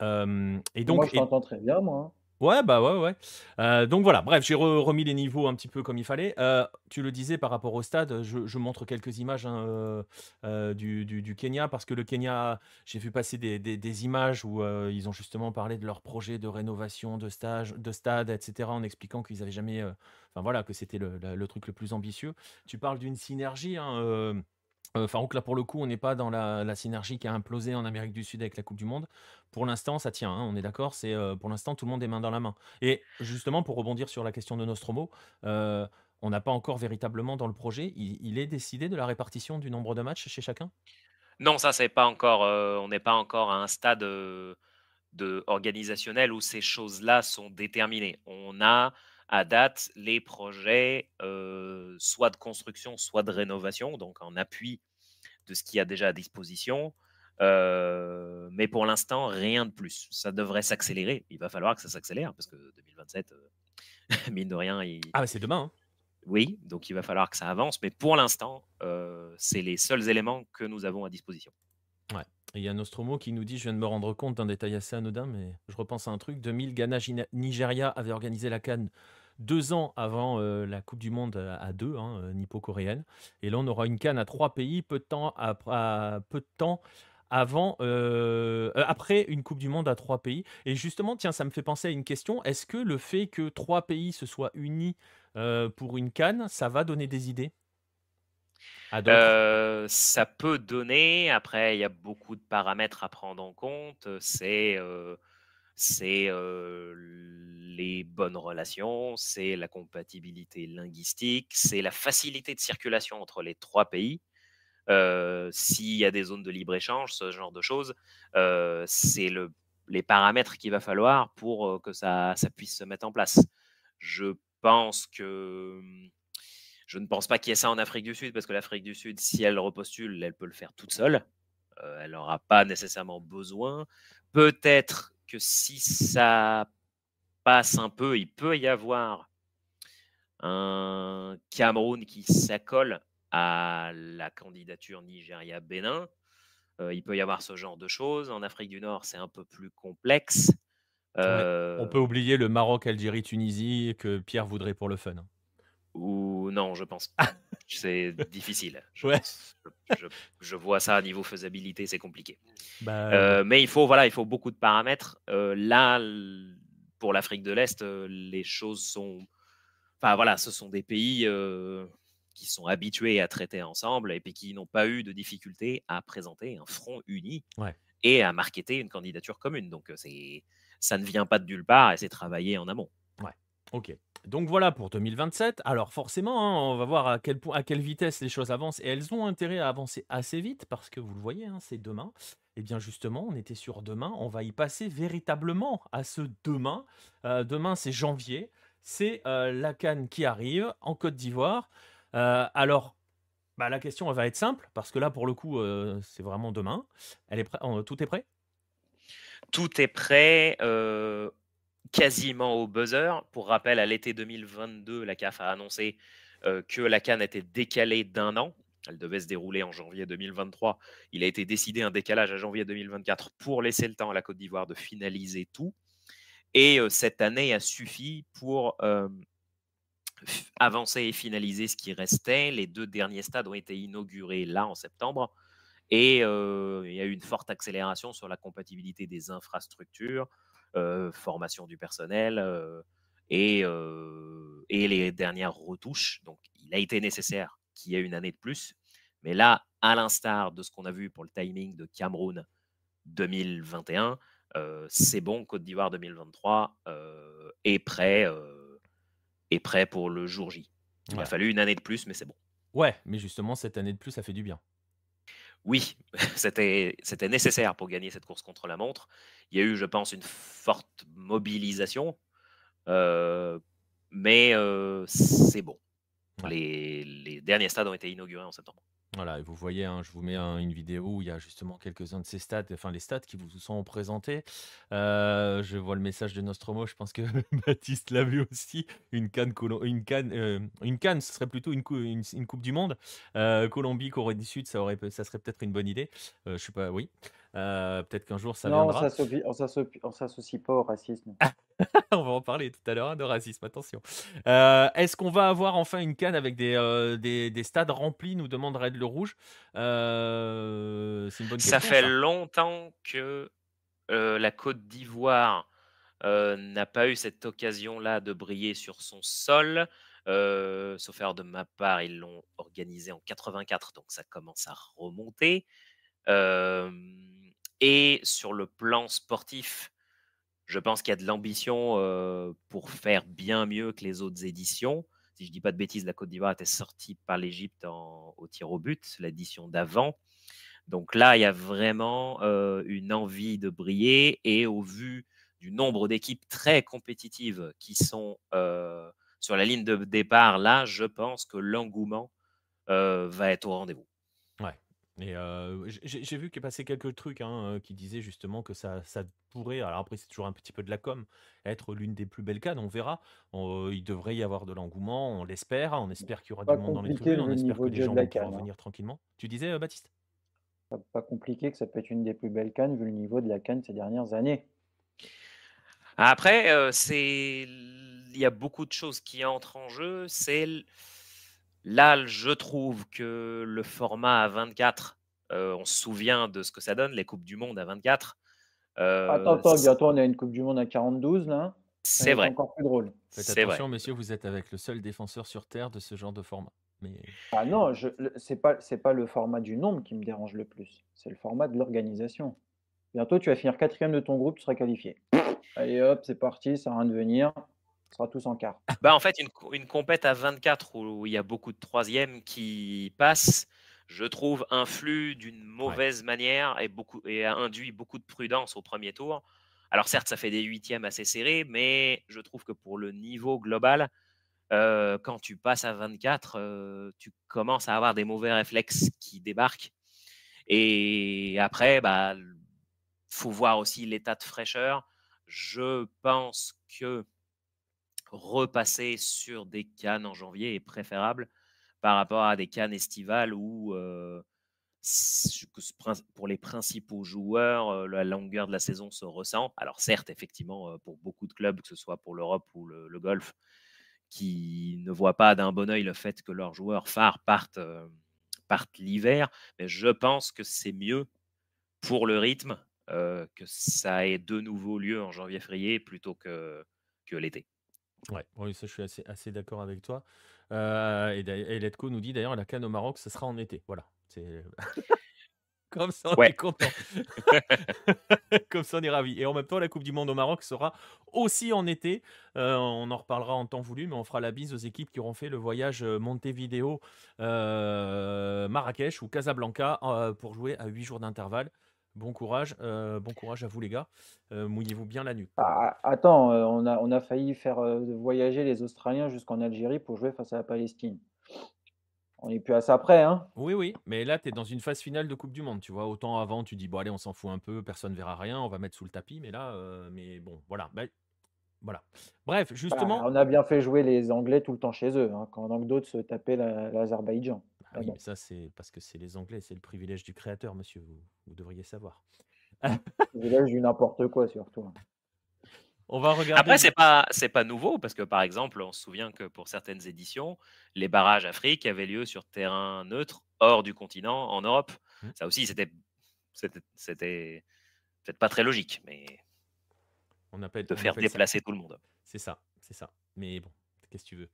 Moi, donc je et t'entends très bien, moi, hein. Ouais, bah, ouais, ouais. Heu, donc voilà, bref, j'ai re remis les niveaux un petit peu comme il fallait. Heu, tu le disais par rapport au stade, je montre quelques images, hein, heu, du Kenya parce que le Kenya, j'ai vu passer des images où, ils ont justement parlé de leur projet de rénovation de stade et cetera, en expliquant qu'ils avaient jamais, enfin voilà, que c'était le la le truc le plus ambitieux. Tu parles d'une synergie, hein, enfin donc là, pour le coup, on n'est pas dans la synergie qui a implosé en Amérique du Sud avec la coupe du monde. Pour l'instant, ça tient, hein, on est d'accord? C'est, heu, pour l'instant, tout le monde est main dans la main et justement, pour rebondir sur la question de Nostromo, heu, on n'a pas encore véritablement dans le projet, il est décidé de la répartition du nombre de matchs chez chacun? Non, ça, c'est pas encore, heu, on n'est pas encore à un stade, de organisationnel où ces choses-là sont déterminées. On a, à date, les projets, heu, soit de construction, soit de rénovation, donc en appui de ce qu'il y a déjà à disposition. Heu, mais pour l'instant, rien de plus. Ça devrait s'accélérer. Il va falloir que ça s'accélère parce que 2027, heu, mine de rien, il Ah, c'est demain, hein. oui, donc il va falloir que ça avance, mais pour l'instant, c'est les seuls éléments que nous avons à disposition. Ouais il y a Nostromo qui nous dit: «Je viens de me rendre compte d'un détail assez anodin, mais je repense à un truc. 2000, Ghana, Nigeria avaient organisé la CAN 2 ans avant, heu, la coupe du monde, à 2, hein, heu, nippo-coréenne et là, on aura une CAN à 3 pays peu de temps peu de temps avant, heu, après une coupe du monde à 3 pays et justement, tiens, ça me fait penser à une question. Est-ce que le fait que 3 pays se soient unis, pour une CAN, ça va donner des idées? Ça peut donner, après il y a beaucoup de paramètres à prendre en compte, c'est, c'est, les bonnes relations, c'est la compatibilité linguistique, c'est la facilité de circulation entre les 3 pays. S'il y a des zones de libre-échange, ce genre de choses, c'est le les paramètres qu'il va falloir pour, que ça ça puisse se mettre en place. Je pense que, mmh, je ne pense pas qu'il y ait ça en Afrique du Sud parce que l'Afrique du Sud, si elle repostule, elle peut le faire toute seule. Elle aura pas nécessairement besoin. Peut-être que si ça passe un peu, il peut y avoir un Cameroun qui s'accole à la candidature Nigeria-Bénin. Heu, il peut y avoir ce genre de choses. En Afrique du Nord, c'est un peu plus complexe. Ouais, on peut oublier le Maroc, Algérie, Tunisie que Pierre voudrait pour le fun, ou non, je pense c'est difficile, je Ouais. pense. Je je vois ça à niveau faisabilité, c'est compliqué. Bah. Heu, mais il faut voilà, il faut beaucoup de paramètres. Heu, là, pour l'Afrique de l'Est, heu, les choses sont enfin voilà, ce sont des pays, qui sont habitués à traiter ensemble et puis qui n'ont pas eu de difficulté à présenter un front uni Ouais. et à marketer une candidature commune. Donc, c'est ça ne vient pas de nulle part et c'est travaillé en amont. Ouais, OK. Donc voilà pour 2027. Alors forcément, hein, on va voir à quel point à quelle vitesse les choses avancent et elles ont intérêt à avancer assez vite parce que vous le voyez, hein, c'est demain. Et bien justement, on était sur demain, on va y passer véritablement à ce demain. Heu, demain, c'est janvier, c'est, heu, la CAN qui arrive en Côte d'Ivoire. Heu, alors, bah, la question, va être simple parce que là, pour le coup, c'est vraiment demain. Tout est prêt? Tout est prêt, quasiment au buzzer. Pour rappel, à l'été 2022, la CAF a annoncé, heu, que la CAN était décalée d'1 an. Elle devait se dérouler en janvier 2023. Il a été décidé un décalage à janvier 2024 pour laisser le temps à la Côte d'Ivoire de finaliser tout et heu, cette année a suffi pour, f avancer et finaliser ce qui restait. Les 2 derniers stades ont été inaugurés là, en septembre et il y a eu une forte accélération sur la compatibilité des infrastructures, formation du personnel, heu et heu et les dernières retouches. Donc il a été nécessaire qu'il y ait une année de plus. Mais là, à l'instar de ce qu'on a vu pour le timing de Cameroun 2021, heu, c'est bon. Côte d'Ivoire 2023, heu, est prêt, est prêt pour le jour J. Il a Ouais. fallu une année de plus, mais c'est bon. Ouais, mais justement, cette année de plus, ça fait du bien. Oui, c'était nécessaire pour gagner cette course contre la montre. Il y a eu, je pense, une forte mobilisation, heu, mais heu, c'est bon. Ouais. Les les derniers stades ont été inaugurés en septembre. Voilà, et vous voyez, hein, je vous mets un- une vidéo où il y a justement quelques-uns de ces stats, enfin les stats qui vous sont présentés. Euh, je vois le message de Nostromo, je pense que Baptiste l'a vu aussi. Une canne, une canne, euh, une canne, ce serait plutôt une, cou- une, une Coupe du Monde. Euh, Colombie, Corée du Sud, ça serait peut-être une bonne idée. Euh, je sais pas, oui. Euh, peut-être qu'un jour ça Non, on viendra. s'associe on s'associe- pas au racisme. On va en parler tout à l'heure hein, de racisme, attention. Euh, Est-ce qu'on va avoir enfin une canne avec des, euh, des, des stades remplis, nous demande Red Le Rouge Euh, C'est une bonne Ça question. fait ça. longtemps que euh, la Côte d'Ivoire euh, n'a pas eu cette occasion-là de briller sur son sol. Euh, sauf erreur de ma part, ils l'ont organisé en 84, donc ça commence à remonter. Euh, et sur le plan sportif, je pense qu'il y a de l'ambition pour faire bien mieux que les autres éditions. Si je ne dis pas de bêtises, la Côte d'Ivoire était sortie par l'Égypte au tir au but, l'édition d'avant. Donc là, il y a vraiment une envie de briller et au vu du nombre d'équipes très compétitives qui sont sur la ligne de départ, là, je pense que l'engouement va être au rendez-vous. Ouais. Et euh, j'ai j'ai vu qu'il est passé quelques trucs hein, euh, qui disaient justement que ça, ça pourrait, alors après c'est toujours un petit peu de la com, être l'une des plus belles cannes, on verra. On- il devrait y avoir de l'engouement, on l'espère, on espère qu'il y aura Pas du monde dans les compliqué tribunes, on le espère niveau que de les jeu gens de la vont pouvoir CAN, hein. venir tranquillement. Tu disais, euh, Baptiste? Pas, pas compliqué que ça peut être une des plus belles cannes vu le niveau de la canne ces dernières années. Après, euh, c'est il y a beaucoup de choses qui entrent en jeu. C'est l- là, je trouve que le format à 24, euh, on se souvient de ce que ça donne, les coupes du monde à 24. euh, Attends, attends, c- bientôt on a une Coupe du Monde à 42 là. C'est vrai, encore plus drôle. Faites c'est vrai. attention, messieurs, vous êtes avec le seul défenseur sur Terre de ce genre de format. Mais Ah non, je, le- c'est pas, c'est pas le format du nombre qui me dérange le plus, c'est le format de l'organisation. Bientôt, tu vas finir quatrième de ton groupe, tu seras qualifié. Allez hop, c'est parti, ça rien de venir. On sera tous en quart. Bah, en fait, une, une compète à 24 où il y a beaucoup de troisièmes qui passent, je trouve, influe d'une mauvaise manière et, beaucoup, et a induit beaucoup de prudence au premier tour. Alors certes, ça fait des huitièmes assez serrés, mais je trouve que pour le niveau global, euh, quand tu passes à 24, euh, tu commences à avoir des mauvais réflexes qui débarquent. Et après, bah, faut voir aussi l'état de fraîcheur. Je pense que repasser sur des cannes en janvier est préférable par rapport à des cannes estivales où, euh, pour les principaux joueurs, euh, la longueur de la saison se ressent. Alors certes, effectivement, euh, pour beaucoup de clubs, que ce soit pour l'Europe ou le, golf, qui ne voient pas d'un bon oeil le fait que leurs joueurs phares partent, l'hiver, mais je pense que c'est mieux pour le rythme que ça ait de nouveau lieu en janvier-février plutôt que l'été. Ouais, oui, ça je suis assez, assez d'accord avec toi. Euh, et, d'ailleurs- et Letco nous dit d'ailleurs la canne au Maroc, ce sera en été. Voilà. C'est comme ça, on est Ouais. content. Comme ça, on est ravis. Et en même temps, la Coupe du Monde au Maroc sera aussi en été. Euh, on en reparlera en temps voulu, mais on fera la bise aux équipes qui auront fait le voyage euh, Montevideo, euh, Marrakech ou Casablanca euh, pour jouer à 8 jours d'intervalle. Bon courage, euh, bon courage à vous les gars. Euh, Mouillez-vous bien la nuque. quoi. Ah, attends, euh, on a, on a failli faire voyager les Australiens jusqu'en Algérie pour jouer face à la Palestine. On n'est plus à ça près, hein. Oui, oui, mais là, tu es dans une phase finale de Coupe du Monde, tu vois. Autant avant, tu dis, bon, allez, on s'en fout un peu, personne verra rien, on va mettre sous le tapis, mais là, mais bon, voilà. Bah, voilà. Bref, Bah, justement. on a bien fait jouer les Anglais tout le temps chez eux, hein, pendant que d'autres se tapaient la- l'Azerbaïdjan. Ah oui, mais ça, c'est parce que c'est les Anglais, c'est le privilège du créateur, monsieur. Vous, vous devriez savoir. Je dis n'importe quoi surtout. hein. On va regarder. Après, c'est pas c'est pas nouveau parce que par exemple, on se souvient que pour certaines éditions, les barrages Afrique avaient lieu sur terrain neutre hors du continent en Europe. Mm. Ça aussi, c'était c'était c'était peut-être pas très logique, mais on appelle, de on faire appelle ça- déplacer tout le monde. C'est ça, c'est ça. Mais bon, qu'est-ce que tu veux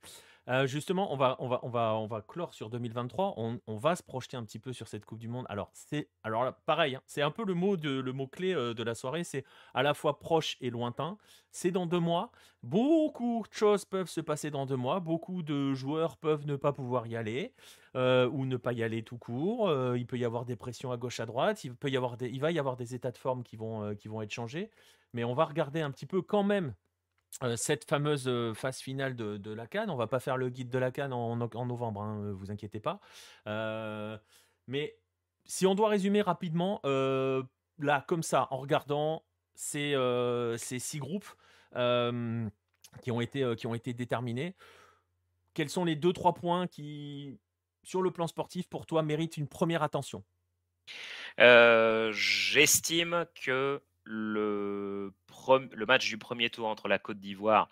Euh, Justement, on va, on, va, on, va, on va clore sur 2023. On, va se projeter un petit peu sur cette Coupe du Monde. Alors, c'est alors pareil, hein, c'est un peu le mot, de, le mot clé euh, de la soirée. C'est à la fois proche et lointain. C'est dans deux mois. Beaucoup de choses peuvent se passer dans deux mois. Beaucoup de joueurs peuvent ne pas pouvoir y aller euh, ou ne pas y aller tout court. Il peut y avoir des pressions à gauche, à droite. Il, peut y avoir des, il va y avoir des états de forme qui vont, qui vont être changés. Mais on va regarder un petit peu quand même cette fameuse phase finale de, la Cannes. On va pas faire le guide de la Cannes en, novembre, hein, vous inquiétez pas. Mais si on doit résumer rapidement, là, comme ça, en regardant ces, six groupes qui ont été déterminés, quels sont les deux, trois points qui, sur le plan sportif, pour toi, méritent une première attention? J'estime que le, le match du premier tour entre la Côte d'Ivoire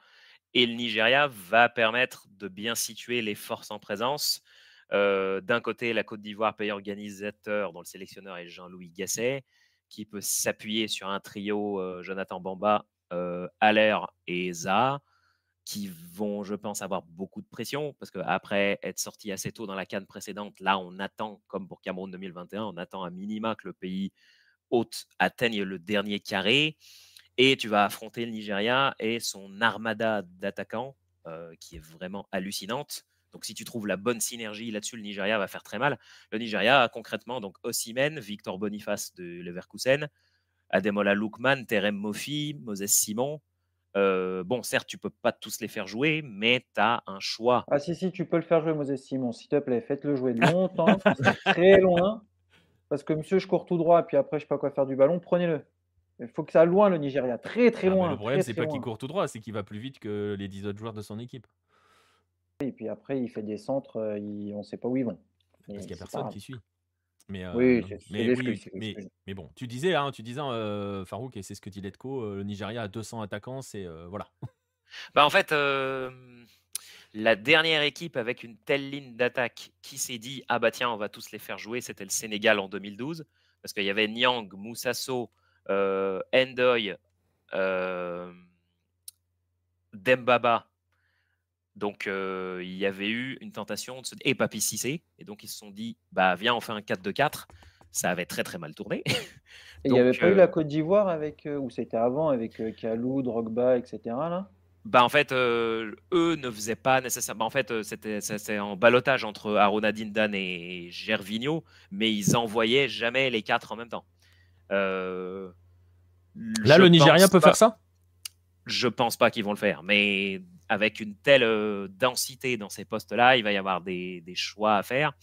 et le Nigeria va permettre de bien situer les forces en présence. D'un côté, la Côte d'Ivoire, pays organisateur, dont le sélectionneur est Jean-Louis Gasset, qui peut s'appuyer sur un trio Jonathan Bamba, Aller et Zaha qui vont, je pense, avoir beaucoup de pression parce qu'après être sorti assez tôt dans la canne précédente, là, on attend, comme pour Cameroun 2021, on attend à minima que le pays hôte atteigne le dernier carré. Et tu vas affronter le Nigeria et son armada d'attaquants euh, qui est vraiment hallucinante. Donc, si tu trouves la bonne synergie là-dessus, le Nigeria va faire très mal. Le Nigeria, concrètement, donc Victor Boniface de Leverkusen, Ademola Lookman, Terem Mofi, Moses Simon, euh, bon, certes, tu peux pas tous les faire jouer, mais tu as un choix. Ah si, si, tu peux le faire jouer, Moses Simon, s'il te plaît. Faites-le jouer longtemps, très loin. Parce que monsieur, je cours tout droit, et puis après, je sais pas quoi faire du ballon, prenez-le. Il faut que ça aille loin, le Nigeria. Très, très ah, loin. le problème, c'est pas qu'il court tout droit, c'est qu'il va plus vite que les 10 autres joueurs de son équipe. Et puis après, il fait des centres, euh, on ne sait pas où ils vont. Parce qu'il n'y a personne qui suit. Mais, oui, mais, bon, tu disais, hein, tu disais euh, Farouk, et c'est ce que dit Letko, euh, le Nigeria a 200 attaquants, c'est euh, voilà. Bah en fait, la dernière équipe avec une telle ligne d'attaque qui s'est dit ah bah tiens on va tous les faire jouer, c'était le Sénégal en 2012 parce qu'il y avait Nyang, Moussasso, Endoy, Dembaba donc, il y avait eu une tentation de se... et Papi Cissé. Et donc, ils se sont dit, bah, viens, on fait un 4-2-4. Ça avait très, très mal tourné. il n'y avait pas eu la Côte d'Ivoire avec, ou c'était avant, avec Kalou, Drogba, etc. Là? Bah en fait, eux ne faisaient pas nécessairement. En fait, c'était en balotage entre Aruna Dindan et Gervinho, mais ils envoyaient jamais les quatre en même temps. Là, le Nigeria peut faire ça? Je pense pas qu'ils vont le faire, mais avec une telle densité dans ces postes-là, il va y avoir des, choix à faire.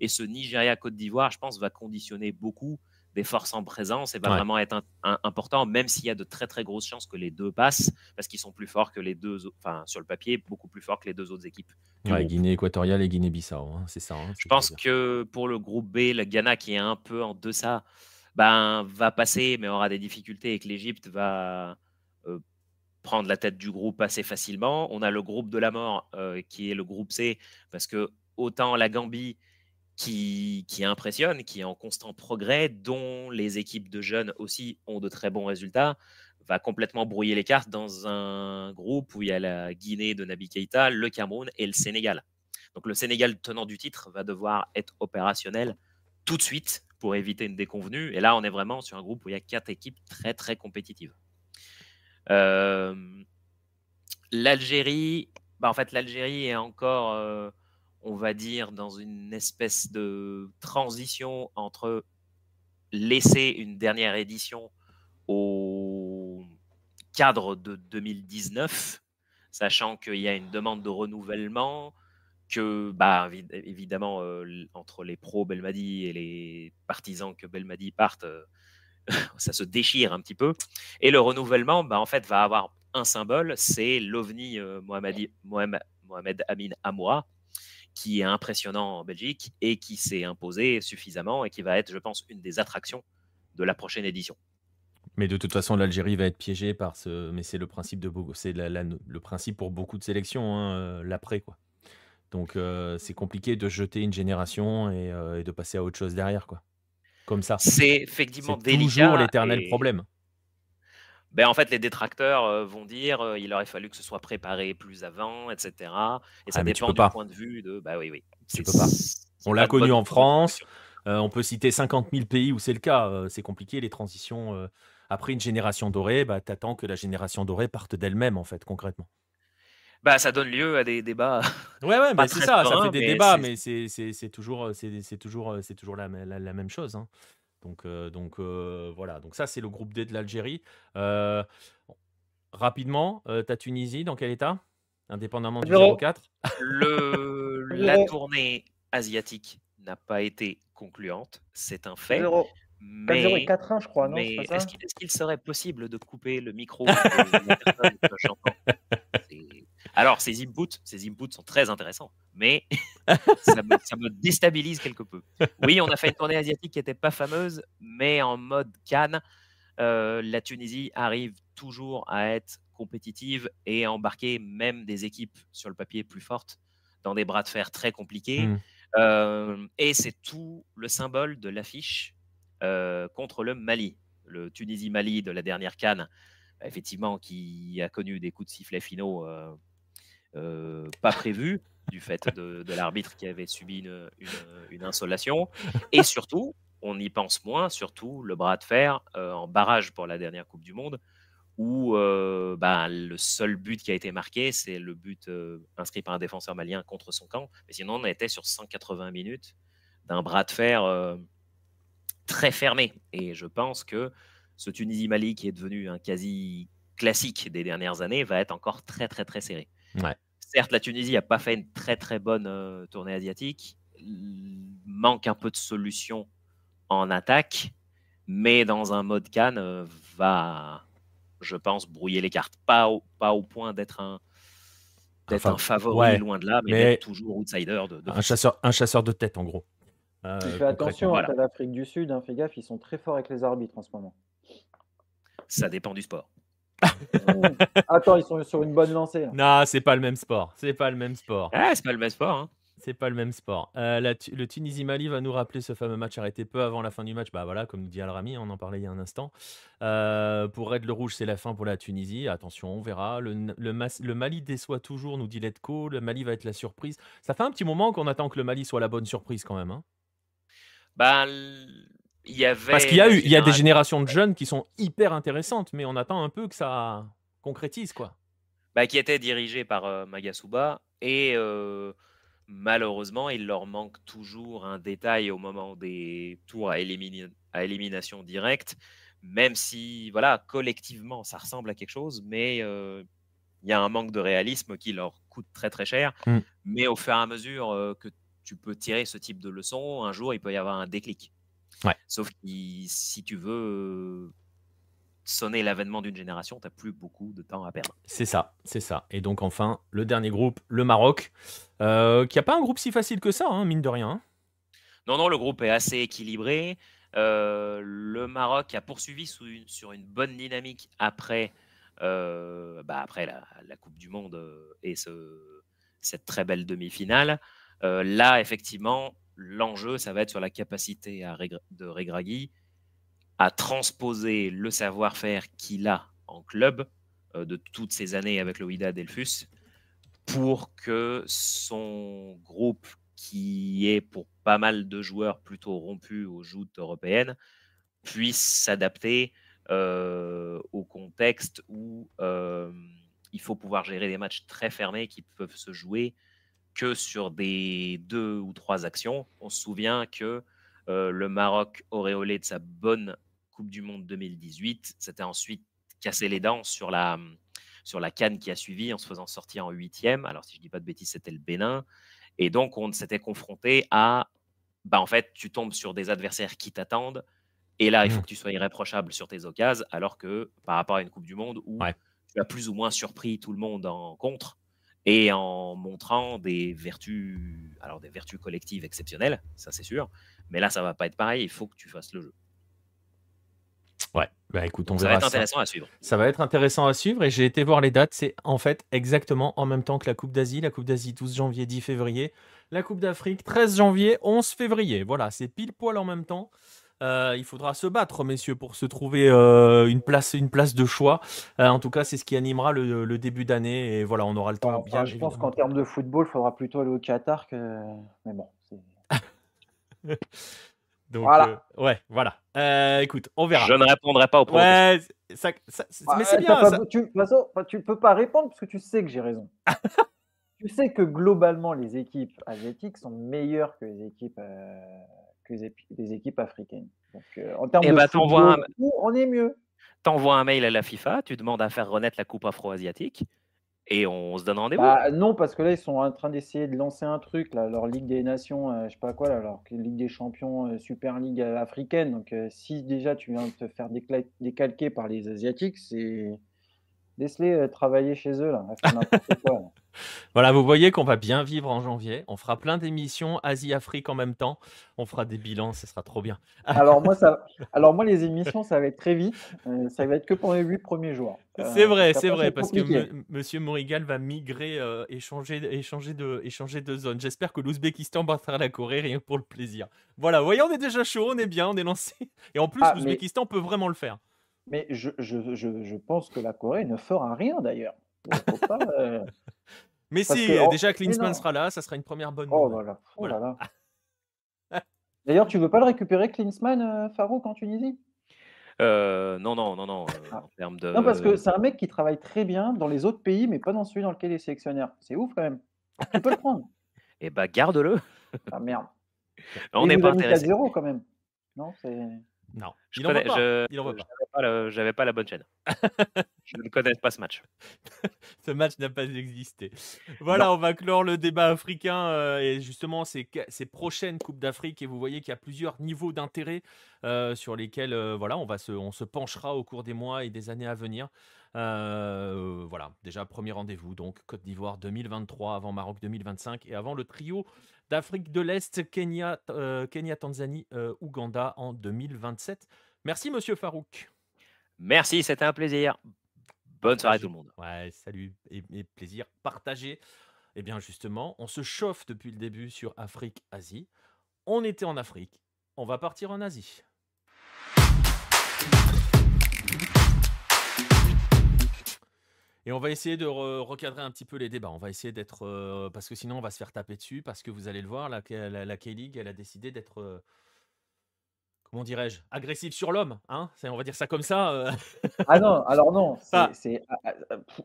Et ce Nigeria-Côte d'Ivoire, je pense, va conditionner beaucoup des forces en présence et va vraiment être important, même s'il y a de très très grosses chances que les deux passent, parce qu'ils sont plus forts que les deux, enfin sur le papier, beaucoup plus forts que les deux autres équipes. Guinée équatoriale et Guinée-Bissau, hein, c'est ça. Hein, je pense que pour le groupe B, le Ghana qui est un peu en deçà, ben, va passer, mais aura des difficultés et que l'Égypte va prendre la tête du groupe assez facilement. On a le groupe de la mort euh, qui est le groupe C, parce que autant la Gambie qui, qui, impressionne, qui est en constant progrès, dont les équipes de jeunes aussi ont de très bons résultats, va complètement brouiller les cartes dans un groupe où il y a la Guinée de Nabi Keita, le Cameroun et le Sénégal. Donc le Sénégal tenant du titre va devoir être opérationnel tout de suite pour éviter une déconvenue. Et là, on est vraiment sur un groupe où il y a quatre équipes très très compétitives. L'Algérie, bah, en fait, l'Algérie est encore, on va dire, dans une espèce de transition entre laisser une dernière édition au cadre de 2019, sachant qu'il y a une demande de renouvellement, que bah, évidemment entre les pros Belmadi et les partisans que Belmadi partent, ça se déchire un petit peu. Et le renouvellement, bah, en fait, va avoir un symbole, c'est l'OVNI euh, Mohamed, Amin Amoura, qui est impressionnant en Belgique et qui s'est imposé suffisamment et qui va être, je pense, une des attractions de la prochaine édition. Mais de toute façon, l'Algérie va être piégée par ce. Mais c'est le principe pour beaucoup de sélections, hein, euh, l'après quoi. Donc euh, c'est compliqué de jeter une génération et, et, de passer à autre chose derrière quoi comme ça. C'est effectivement délicat. toujours l'éternel problème. Ben, en fait, les détracteurs euh, vont dire qu'il euh, il aurait fallu que ce soit préparé plus avant, etc. Et ça ah, dépend du point de vue de. Bah oui, oui. Tu peux pas. On l'a connu en France. Euh, on peut citer 50 000 pays où c'est le cas. c'est compliqué, les transitions. après une génération dorée, bah, tu attends que la génération dorée parte d'elle-même, en fait, concrètement bah, ça donne lieu à des débats. Ouais, ouais, mais c'est ça, ça fait des débats, mais c'est toujours, c'est toujours, c'est toujours la, la, même chose. Hein. Donc, euh, donc euh, voilà. Donc ça, c'est le groupe D de l'Algérie. Euh, rapidement, ta Tunisie, dans quel état? Indépendamment du 0-4 le, La tournée asiatique n'a pas été concluante, c'est un fait. 4-0 Mais, et 4-1, je crois, non est-ce qu'il serait possible de couper le micro de la personne que j'entends C'est- Alors, ces inputs, ces inputs sont très intéressants, mais ça me, ça me déstabilise quelque peu. Oui, on a fait une tournée asiatique qui n'était pas fameuse, mais en mode Cannes, euh, la Tunisie arrive toujours à être compétitive et à embarquer même des équipes sur le papier plus fortes dans des bras de fer très compliqués. Mm. Euh, et c'est tout le symbole de l'affiche euh, contre le Mali. Le Tunisie-Mali de la dernière Cannes, effectivement, qui a connu des coups de sifflet finaux euh, pas prévus du fait de, l'arbitre qui avait subi une, insolation. Et surtout, on y pense moins, surtout le bras de fer euh, en barrage pour la dernière Coupe du Monde, où euh, bah, le seul but qui a été marqué, c'est le but inscrit par un défenseur malien contre son camp. Mais sinon, on était sur 180 minutes d'un bras de fer très fermé. Et je pense que ce Tunisie-Mali, qui est devenu un quasi classique des dernières années, va être encore très, très, très serré. Ouais. Certes, la Tunisie n'a pas fait une très, très bonne euh, tournée asiatique. Il manque un peu de solutions en attaque, mais dans un mode Cannes, euh, va, je pense, brouiller les cartes. Pas au, pas au point d'être un, d'être Enfin, un favori, ouais, loin de là, mais, toujours outsider de, de Un chasseur, un chasseur de tête, en gros. Euh, Tu fais attention, voilà. à l'Afrique du Sud, hein, fais gaffe, ils sont très forts avec les arbitres en ce moment. Ça dépend du sport. Mmh. Attends, ils sont sur une bonne lancée. là. Non, c'est pas le même sport. C'est pas le même sport. Ah, c'est pas le même sport. hein. C'est pas le même sport. Euh, la le Tunisie-Mali va nous rappeler ce fameux match arrêté peu avant la fin du match. Bah voilà, comme nous dit Al-Rami, on en parlait il y a un instant. Euh, pour Red le Rouge, c'est la fin pour la Tunisie. Attention, on verra. Le, le Mas- le Mali déçoit toujours, nous dit Letco. Le Mali va être la surprise. Ça fait un petit moment qu'on attend que le Mali soit la bonne surprise quand même. hein. Ben, l- il y avait. Parce qu'il y a eu, il y a des génération- générations de jeunes qui sont hyper intéressantes, mais on attend un peu que ça concrétise quoi. bah, qui était dirigé par euh, Magasuba. Et euh, malheureusement, il leur manque toujours un détail au moment des tours à, élimination directe. Même si, voilà, collectivement, ça ressemble à quelque chose, mais euh, il y a un manque de réalisme qui leur coûte très très cher. Mm. Mais au fur et à mesure que tu peux tirer ce type de leçon, un jour, il peut y avoir un déclic. Ouais. Sauf que si tu veux euh, sonner l'avènement d'une génération, tu n'as plus beaucoup de temps à perdre. C'est ça, c'est ça. Et donc enfin, le dernier groupe, le Maroc, euh, qui a pas un groupe si facile que ça, hein, mine de rien. hein. Non, non, le groupe est assez équilibré. Euh, le Maroc a poursuivi sous une- sur une bonne dynamique après, euh, bah, après la, la Coupe du Monde et ce- cette très belle demi-finale. Là, effectivement, l'enjeu, ça va être sur la capacité de Regragui à transposer le savoir-faire qu'il a en club euh, de toutes ces années avec le Wydad Delphus pour que son groupe, qui est pour pas mal de joueurs plutôt rompus aux joutes européennes, puisse s'adapter euh, au contexte où euh, il faut pouvoir gérer des matchs très fermés qui peuvent se jouer que sur des deux ou trois actions. On se souvient que euh, le Maroc, auréolé de sa bonne Coupe du Monde 2018, s'était ensuite cassé les dents sur la, sur la canne qui a suivi en se faisant sortir en huitième. Alors, si je dis pas de bêtises, c'était le Bénin. Et donc, on s'était confronté à, bah, en fait, tu tombes sur des adversaires qui t'attendent. Et là, il faut Mm. que tu sois irréprochable sur tes occasions, alors que par rapport à une Coupe du Monde où Ouais. tu as plus ou moins surpris tout le monde en contre et en montrant des vertus, alors des vertus collectives exceptionnelles, ça c'est sûr. Mais là, ça va pas être pareil. Il faut que tu fasses le jeu. Ouais, bah écoute, on Donc, ça va verra être ça. intéressant à suivre. Ça va être intéressant à suivre et j'ai été voir les dates. C'est en fait exactement en même temps que la Coupe d'Asie. La Coupe d'Asie 12 janvier, 10 février. La Coupe d'Afrique 13 janvier, 11 février. Voilà, c'est pile poil en même temps. Euh, il faudra se battre, messieurs, pour se trouver euh, une, place, une place de choix. Euh, en tout cas, c'est ce qui animera le, le début d'année. Et voilà, on aura le temps. Enfin, bien je pense qu'en termes de football, il faudra plutôt aller au Qatar que. Mais bon. c'est- Donc, Voilà. euh, ouais, voilà. Euh, écoute, on verra. Je ne répondrai pas au pronostic. Ouais, ça- ça- c'est- mais c'est Ah, bien. t'as pas- ça- tu, de toute façon, tu peux pas répondre parce que tu sais que j'ai raison. tu sais que globalement, les équipes asiatiques sont meilleures que les équipes, euh, que les, équipes africaines. Donc, euh, en termes Eh de t'envoies football, on est mieux. T'envoies un mail à la FIFA, tu demandes à faire renaître la Coupe afro-asiatique et on se donne rendez-vous. Bah, non, parce que là, ils sont en train d'essayer de lancer un truc, là, leur Ligue des Nations, euh, je sais pas quoi, là, leur Ligue des Champions, euh, Super League euh, africaine. Donc, euh, si déjà tu viens de te faire décalquer par les Asiatiques, c'est. Laisse-les euh, travailler chez eux, là, quoi. Voilà, vous voyez qu'on va bien vivre en janvier. On fera plein d'émissions Asie-Afrique en même temps. On fera des bilans, ce sera trop bien. Alors, moi, ça... Alors, moi, les émissions, ça va être très vite. euh, ça va être que pour les huit premiers jours. C'est Euh, vrai, c'est vrai, c'est parce que me- Monsieur Morigal va migrer, euh, échanger, échanger, de, échanger de zone. J'espère que l'Ouzbékistan battra la Corée, rien que pour le plaisir. Voilà, vous voyez, on est déjà chaud, on est bien, on est lancé. Et en plus, Ah, mais- l'Ouzbékistan peut vraiment le faire. Mais je, je, je, je pense que la Corée ne fera rien, d'ailleurs. Euh, Mais Parce si, que- oh, déjà Klinsmann sera là, ça sera une première bonne Oh nouvelle. là là, oh Voilà. là là. D'ailleurs, tu veux pas le récupérer, Klinsmann, euh, Farouk, en Tunisie Euh, non, non, non, non. euh, Ah. En termes de. Non, parce que c'est un mec qui travaille très bien dans les autres pays, mais pas dans celui dans lequel il est sélectionnaire. C'est ouf quand même. Tu peux le prendre. Eh bah, garde-le. Ah merde. On n'est pas intéressé. 4-0 quand même. Non, c'est. Non, Je il pas. je- Il en veut pas. J'avais pas, la bonne chaîne. je ne connais pas ce match. Ce match n'a pas existé. Voilà, on va clore le débat africain euh, et justement ces, prochaines Coupes d'Afrique. Et vous voyez qu'il y a plusieurs niveaux d'intérêt euh, sur lesquels euh, voilà, on, va se, on se penchera au cours des mois et des années à venir. Voilà, déjà premier rendez-vous, donc Côte d'Ivoire 2023 avant Maroc 2025 et avant le trio d'Afrique de l'Est, Kenya, euh, Kenya Tanzanie, euh, Ouganda en 2027. Merci Monsieur Farouk. Merci, c'était un plaisir. Bonne soirée tout le monde. Ouais, salut et, et plaisir partagé. Eh bien justement, on se chauffe depuis le début sur Afrique-Asie. On était en Afrique, on va partir en Asie. Et on va essayer de re- recadrer un petit peu les débats. On va essayer d'être... euh, parce que sinon, on va se faire taper dessus. Parce que vous allez le voir, la, la, la K-League, elle a décidé d'être... euh, comment dirais-je Agressive sur l'homme. Hein on va dire ça comme ça. euh. Ah non, alors non, Ah. ah,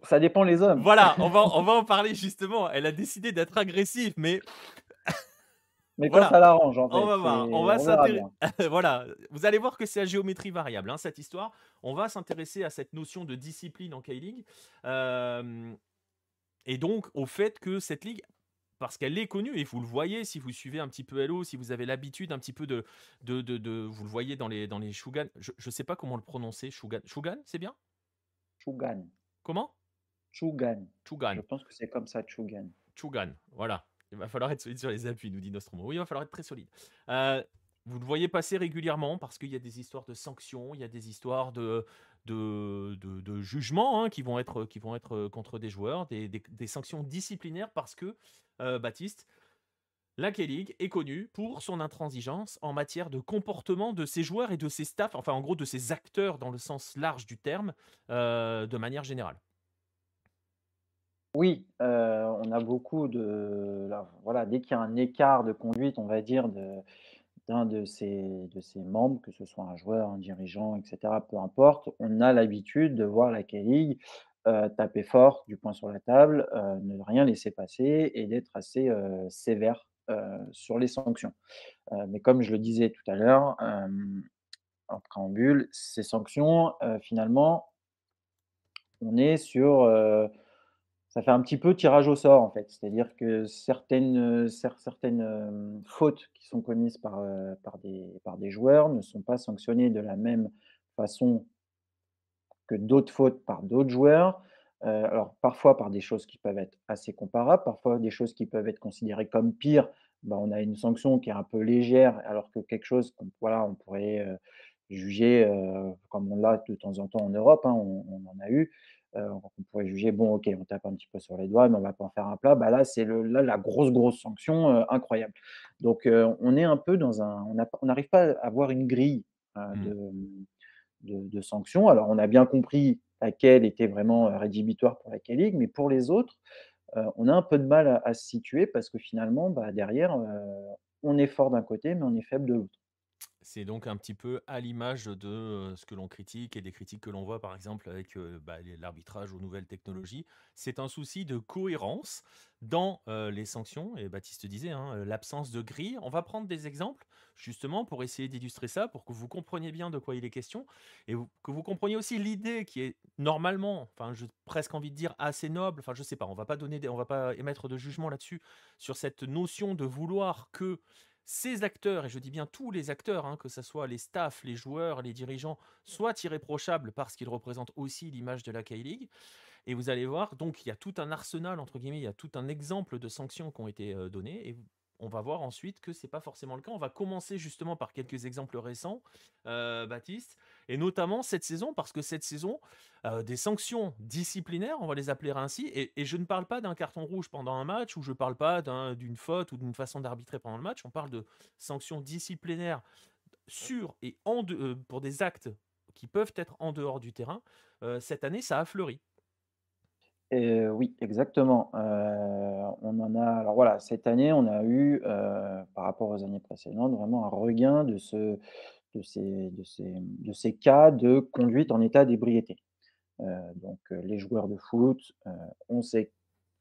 ça dépend les hommes. Voilà, on va, on va en parler justement. Elle a décidé d'être agressive, mais Mais Voilà. quand ça l'arrange, en fait. on va voir. On va bien. voilà, vous allez voir que c'est à géométrie variable, hein, cette histoire. On va s'intéresser à cette notion de discipline en K-League. euh, et donc au fait que cette ligue, parce qu'elle est connue, et vous le voyez si vous suivez un petit peu Hello, si vous avez l'habitude un petit peu de, de, de, de- Vous le voyez dans les, dans les Shugan. Je ne sais pas comment le prononcer, Shugan. Shugan, c'est bien? Chugan. Comment? Chugan. Chugan. Je pense que c'est comme ça, Chugan. Chugan, voilà. Il va falloir être solide sur les appuis, nous dit Nostromo. Oui, il va falloir être très solide. Euh, vous le voyez passer régulièrement parce qu'il y a des histoires de sanctions, il y a des histoires de, de, de, jugements hein, qui, vont être, qui vont être euh, contre des joueurs, des, des- sanctions disciplinaires parce que, euh, Baptiste, la K-League est connue pour son intransigeance en matière de comportement de ses joueurs et de ses staffs, enfin en gros de ses acteurs dans le sens large du terme, de manière générale. Oui, heu, on a beaucoup de là, voilà, dès qu'il y a un écart de conduite, on va dire, d'un de ses de ses membres, que ce soit un joueur, un dirigeant et cetera, peu importe, on a l'habitude de voir la K-League, heu, taper fort, du poing sur la table, heu, ne rien laisser passer et d'être assez, sévère, sur les sanctions. Mais comme je le disais tout à l'heure, en préambule, ces sanctions, finalement on est sur, ça fait un petit peu tirage au sort, en fait. C'est-à-dire que certaines, cer certaines, hem, fautes qui sont commises par, heu, par des par des joueurs ne sont pas sanctionnées de la même façon que d'autres fautes par d'autres joueurs. Alors parfois par des choses qui peuvent être assez comparables, parfois des choses qui peuvent être considérées comme pires. Bah, on a une sanction qui est un peu légère, alors que quelque chose qu'on voilà, on pourrait, juger, comme on l'a de temps en temps en Europe, hein, on en a eu, heu, on pourrait juger: «Bon OK, on tape un petit peu sur les doigts, mais on va pas en faire un plat». Bah, là, c'est là, la grosse, grosse sanction, heu, incroyable. Donc heu, on est un peu dans un on n'arrive pas à avoir une grille, Mmh. de, de de sanctions. Alors on a bien compris laquelle était vraiment, rédhibitoire pour la K-League, mais pour les autres, on a un peu de mal à à se situer parce que finalement, bah, derrière, on est fort d'un côté, mais on est faible de l'autre. C'est donc un petit peu à l'image de ce que l'on critique et des critiques que l'on voit par exemple avec bah, l'arbitrage aux nouvelles technologies. C'est un souci de cohérence dans les sanctions. Et Baptiste disait, hein, l'absence de grille. On va prendre des exemples justement pour essayer d'illustrer ça, pour que vous compreniez bien de quoi il est question et que vous compreniez aussi l'idée qui est normalement, enfin, j'ai presque envie de dire assez noble. Enfin, je sais pas, on va pas donner, on va pas émettre de jugement là-dessus sur cette notion de vouloir que ces acteurs, et je dis bien tous les acteurs, hein, que ce soit les staffs, les joueurs, les dirigeants, soient irréprochables parce qu'ils représentent aussi l'image de la K-League. Et vous allez voir, donc il y a tout un arsenal, entre guillemets, il y a tout un exemple de sanctions qui ont été euh, données. Et on va voir ensuite que c'est pas forcément le cas. On va commencer justement par quelques exemples récents, euh, Baptiste, et notamment cette saison, parce que cette saison, euh, des sanctions disciplinaires, on va les appeler ainsi, et, je ne parle pas d'un carton rouge pendant un match, ou je ne parle pas d'une faute ou d'une façon d'arbitrer pendant le match, on parle de sanctions disciplinaires sur et en euh, pour des actes qui peuvent être en dehors du terrain. cette année, ça a fleuri oui, exactement. on en a alors voilà, cette année, on a eu, par rapport aux années précédentes, vraiment un regain de ce de ces de ces de ces cas de conduite en état d'ébriété. donc les joueurs de foot, on sait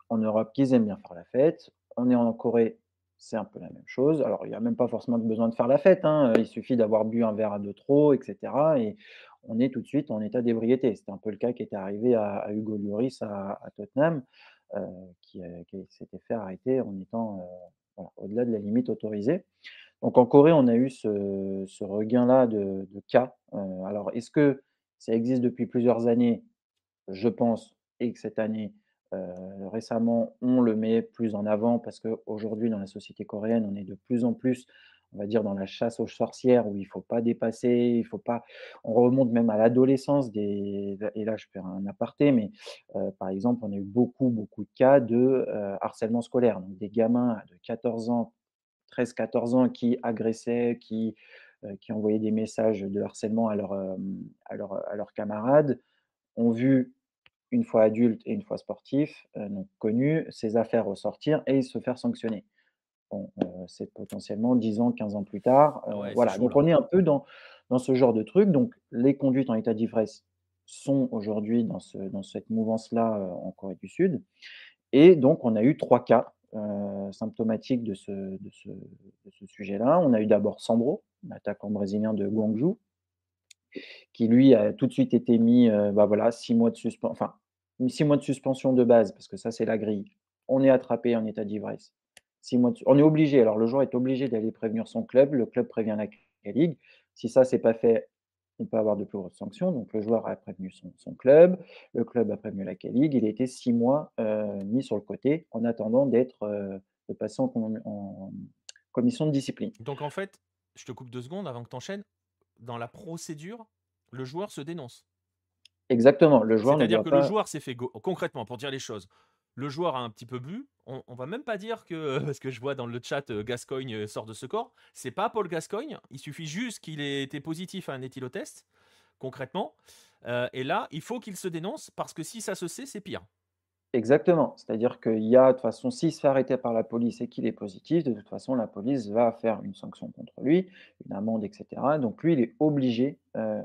en Europe qu'ils aiment bien faire la fête. On est en Corée, c'est un peu la même chose. Alors il n'y a même pas forcément besoin de faire la fête, hein, il suffit d'avoir bu un verre de trop et cetera et on est tout de suite en état d'ébriété. C'était un peu le cas qui était arrivé à, Hugo Lloris à, Tottenham, euh, qui, s'était fait arrêter en étant euh, au-delà de la limite autorisée. Donc en Corée, on a eu ce, regain-là de, cas. Euh, alors est-ce que ça existe depuis plusieurs années? Je pense, et que cette année, récemment, on le met plus en avant parce qu'aujourd'hui, dans la société coréenne, on est de plus en plus on va dire, dans la chasse aux sorcières où il ne faut pas dépasser, il faut pas. On remonte même à l'adolescence des. Et là, je fais un aparté, mais euh, par exemple, on a eu beaucoup, beaucoup de cas de euh, harcèlement scolaire. Donc, des gamins de 14 ans, 13-14 ans qui agressaient, qui, euh, qui envoyaient des messages de harcèlement à, leur, à, leur, à leurs camarades, ont vu une fois adultes et une fois sportifs, donc connus, ces affaires ressortir et se faire sanctionner. Euh, c'est potentiellement 10 ans, 15 ans plus tard. Euh, voilà, donc on est un peu dans, dans ce genre de truc. Donc les conduites en état d'ivresse sont aujourd'hui dans, ce, dans cette mouvance-là euh, en Corée du Sud. Et donc on a eu trois cas symptomatiques de ce, de ce, sujet-là. On a eu d'abord Sandro, l'attaquant brésilien de Guangzhou, qui lui a tout de suite été mis, bah voilà, six mois de suspension, enfin six mois de suspension de base, parce que ça c'est la grille. On est attrapé en état d'ivresse on est obligé, alors le joueur est obligé d'aller prévenir son club, le club prévient la Ligue. Si ça, c'est pas fait, on peut avoir de plus grosses sanctions. Donc le joueur a prévenu son, club, le club a prévenu la Ligue, il a été six mois euh, mis sur le côté en attendant d'être euh, de passer en, commission de discipline. Donc en fait, je te coupe deux secondes avant que tu enchaînes. Dans la procédure, le joueur se dénonce. Exactement. Le joueur C'est-à-dire que le joueur s'est fait concrètement, pour dire les choses, le joueur a un petit peu bu. On, on, va même pas dire que, parce que je vois dans le chat euh, Gascoigne euh, sort de ce corps, c'est pas Paul Gascoigne, il suffit juste qu'il ait été positif à un éthylotest, concrètement. Euh, et là, il faut qu'il se dénonce parce que si ça se sait, c'est pire. Exactement. C'est-à-dire qu'il y a, de toute façon, s'il se fait arrêter par la police et qu'il est positif, de toute façon, la police va faire une sanction contre lui, une amende, etc. Donc lui, il est obligé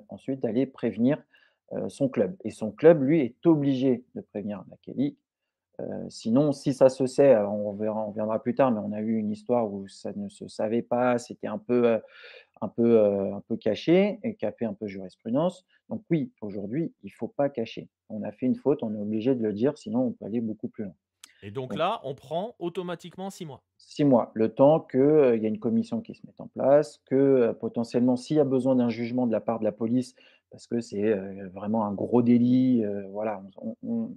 ensuite d'aller prévenir son club. Et son club, lui, est obligé de prévenir euh, sinon, si ça se sait, on verra, on viendra plus tard, mais on a eu une histoire où ça ne se savait pas, c'était un peu, euh, un peu, euh, un peu caché et qui a fait un peu jurisprudence. Donc oui, aujourd'hui, il ne faut pas cacher. On a fait une faute, on est obligé de le dire, sinon on peut aller beaucoup plus loin. Et donc, là, on prend automatiquement six mois. Six mois, le temps qu'il y ait une commission qui se mette en place, que potentiellement, s'il y a besoin d'un jugement de la part de la police, parce que c'est vraiment un gros délit, voilà, on,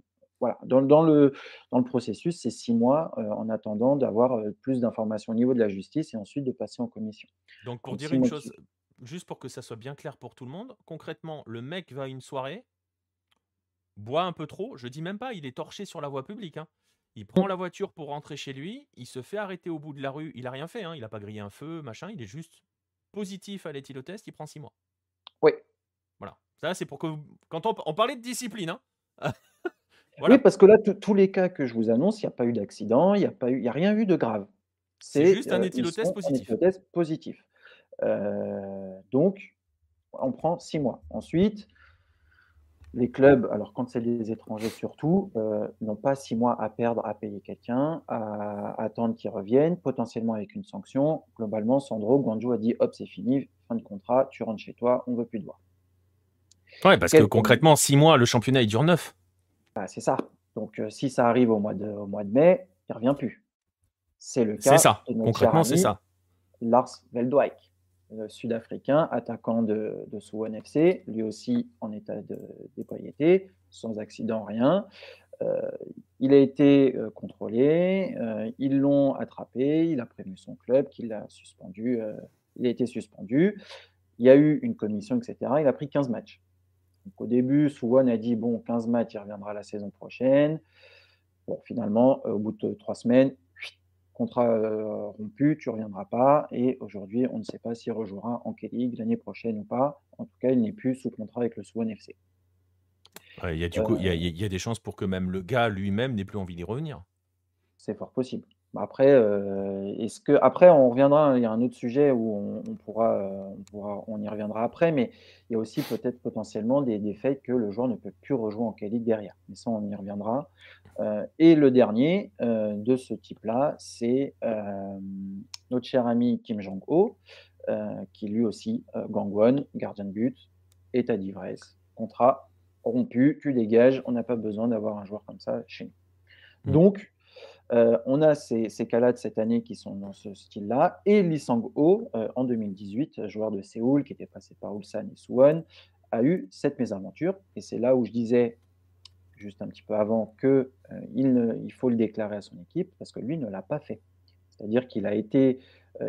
voilà, dans, le, dans le processus, c'est six mois euh, en attendant d'avoir euh, plus d'informations au niveau de la justice et ensuite de passer en commission. Donc, pour dire une chose, juste pour que ça soit bien clair pour tout le monde, concrètement, le mec va à une soirée, boit un peu trop, je dis même pas, il est torché sur la voie publique. Hein. Il prend la voiture pour rentrer chez lui, il se fait arrêter au bout de la rue, il a rien fait, hein, il n'a pas grillé un feu, machin, il est juste positif à l'éthylotest, il prend six mois. Oui. Voilà. Ça, c'est pour que. Quand on, on parlait de discipline, hein Oui, parce que là, tous les cas que je vous annonce, il n'y a pas eu d'accident, il n'y a, pas eu, a rien eu de grave. C'est juste un euh, éthylotest positif. Un positif. donc, on prend six mois. Ensuite, les clubs, alors quand c'est des étrangers surtout, euh, n'ont pas six mois à perdre à payer quelqu'un, à, attendre qu'ils reviennent, potentiellement avec une sanction. Globalement, Sandro Guangzhou a dit hop, c'est fini, fin de contrat, tu rentres chez toi, on ne veut plus de voir. Ouais, parce que concrètement, six mois, le championnat, il dure neuf. Bah, c'est ça. Donc, euh, si ça arrive au mois de, au mois de mai, il ne revient plus. C'est le cas. C'est ça. Concrètement, c'est ça. Lars Veldwijk. Sud-africain, attaquant de, de Suwon FC, lui aussi en état de d'ébriété, sans accident, rien. Euh, il a été euh, contrôlé, ils l'ont attrapé, il a prévenu son club qu'il a suspendu, il a été suspendu. Il y a eu une commission, etc. Il a pris 15 matchs. Donc, au début, Suwon a dit bon, 15 matchs, il reviendra la saison prochaine. Bon, finalement, au bout de trois semaines, contrat euh, rompu, tu ne reviendras pas. Et aujourd'hui, on ne sait pas s'il rejouera en K-League l'année prochaine ou pas. En tout cas, il n'est plus sous contrat avec le Swan FC. Il y, a du coup, il y, a, des chances pour que même le gars lui-même n'ait plus envie d'y revenir. C'est fort possible. Après, euh, est-ce que après on reviendra, il y a un autre sujet où on, pourra, on, pourra, on y reviendra après, mais il y a aussi peut-être potentiellement des, faits que le joueur ne peut plus rejouer en qualité derrière. Mais ça, on y reviendra. Euh, et le dernier euh, de ce type-là, c'est notre cher ami Kim Jong-ho, qui lui aussi, Gangwon, gardien de but, état d'ivresse, contrat rompu, tu dégages, on n'a pas besoin d'avoir un joueur comme ça chez nous. Mmh. Donc, euh, on a ces, cas-là de cette année qui sont dans ce style-là. Et Lee Sang-ho, euh, en 2018, joueur de Séoul qui était passé par Ulsan et Suwon, a eu cette mésaventure. Et c'est là où je disais, juste un petit peu avant, qu'il euh, il faut le déclarer à son équipe parce que lui ne l'a pas fait. C'est-à-dire qu'il a été,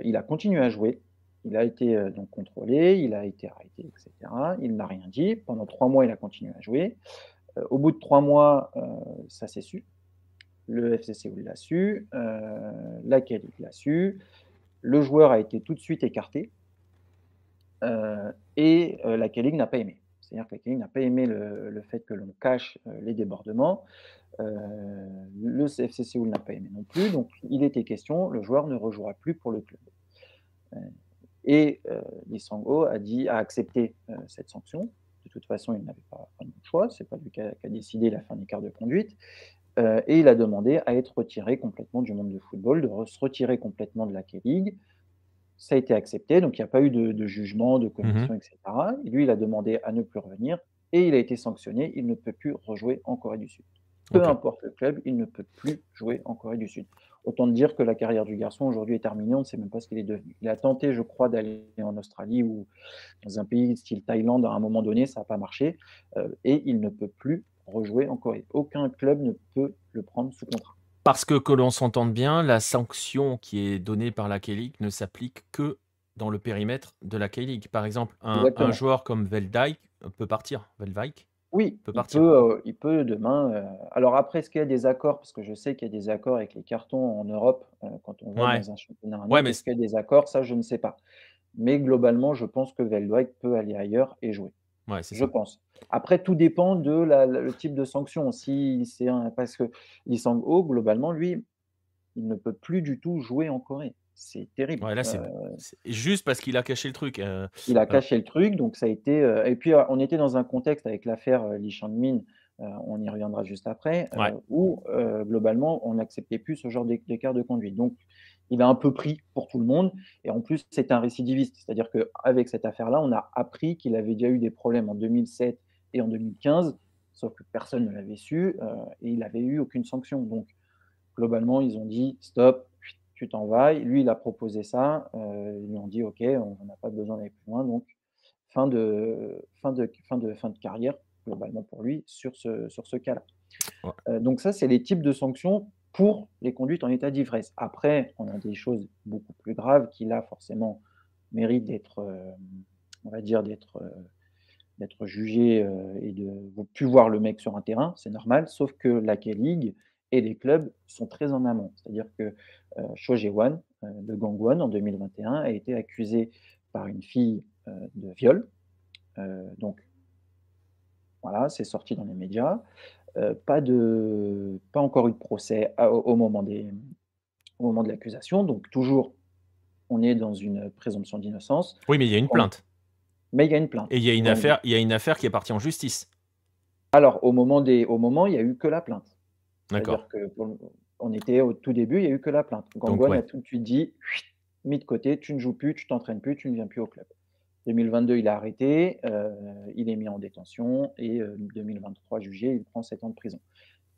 il a continué à jouer, il a été donc contrôlé, il a été arrêté, etc. Il n'a rien dit. Pendant trois mois, il a continué à jouer. au bout de trois mois, ça s'est su le FCC l'a su, euh, la Calic l'a su, le joueur a été tout de suite écarté euh, et euh, la Calic n'a pas aimé. C'est-à-dire que la Calic n'a pas aimé le, fait que l'on cache les débordements. le FC n'a pas aimé non plus. Donc, il était question, le joueur ne rejouera plus pour le club. et Lee a, a accepté cette sanction. De toute façon, il n'avait pas, de choix. C'est pas lui qui a, décidé la fin des quarts de conduite. Euh, et il a demandé à être retiré complètement du monde du football, de se retirer complètement de la K-League. Ça a été accepté, donc il n'y a pas eu de, jugement, de commission, mmh etc. Et lui, il a demandé à ne plus revenir et il a été sanctionné. Il ne peut plus rejouer en Corée du Sud. Peu importe le club, il ne peut plus jouer en Corée du Sud. Autant dire que la carrière du garçon aujourd'hui est terminée, on ne sait même pas ce qu'il est devenu. Il a tenté, je crois, d'aller en Australie ou dans un pays style Thaïlande à un moment donné, ça n'a pas marché, euh, et il ne peut plus rejouer en Corée. Aucun club ne peut le prendre sous contrat. Parce que, que l'on s'entende bien, la sanction qui est donnée par la K-League ne s'applique que dans le périmètre de la K-League. Par exemple, un, joueur comme Veldijk peut partir. Veldijk oui, peut partir. Euh, il, peut, demain. Euh, alors après, est-ce qu'il y a des accords? Parce que je sais qu'il y a des accords avec les cartons en Europe euh, quand on va dans un championnat. Ouais, mais... Est-ce qu'il y a des accords? Ça, je ne sais pas. Mais globalement, je pense que Veldijk peut aller ailleurs et jouer. Ouais, je pense. Après, tout dépend de le type de sanction. Si c'est parce que Lee Sang-ho, globalement, lui, il ne peut plus du tout jouer en Corée. C'est terrible. Ouais, là, c'est euh juste parce qu'il a caché le truc. Euh, il a caché le truc, donc ça a été. Euh, et puis, on était dans un contexte avec l'affaire Lee Chang-min, on y reviendra juste après, où globalement, on n'acceptait plus ce genre d'écart de conduite. Donc, il a un peu pris pour tout le monde. Et en plus, c'est un récidiviste. C'est-à-dire qu'avec cette affaire-là, on a appris qu'il avait déjà eu des problèmes en 2007 et en 2015, sauf que personne ne l'avait su euh, et il n'avait eu aucune sanction. Donc, globalement, ils ont dit stop, tu t'en vas. Lui, il a proposé ça. Euh, ils lui ont dit ok, on n'a pas besoin d'aller plus loin. Donc, fin de, fin de, fin de, fin de carrière, globalement pour lui, sur ce, sur ce cas-là. Euh, donc, ça, c'est les types de sanctions pour les conduites en état d'ivresse. Après, on a des choses beaucoup plus graves qui, là, forcément, méritent d'être, on va dire, d'être d'être jugé euh, et de vous plus voir le mec sur un terrain, c'est normal, sauf que la K-League et les clubs sont très en amont. C'est-à-dire que euh, euh, de Gangwon en 2021 a été accusé par une fille de viol. donc voilà, c'est sorti dans les médias. pas, de, pas encore eu de procès au, moment des, au moment de l'accusation, donc toujours on est dans une présomption d'innocence. Oui, mais il y a une plainte. Mais il y a une plainte. Et il y a une, affaire, il y a une affaire qui est partie en justice. Alors, au moment, des, au moment, il n'y a eu que la plainte. D'accord. on était au tout début, il n'y a eu que la plainte. Gangwon a tout de suite dit, mis de côté, tu ne joues plus, tu t'entraînes plus, tu ne viens plus au club. 2022, il a arrêté, euh, il est mis en détention et 2023 euh, jugé, il prend 7 ans de prison.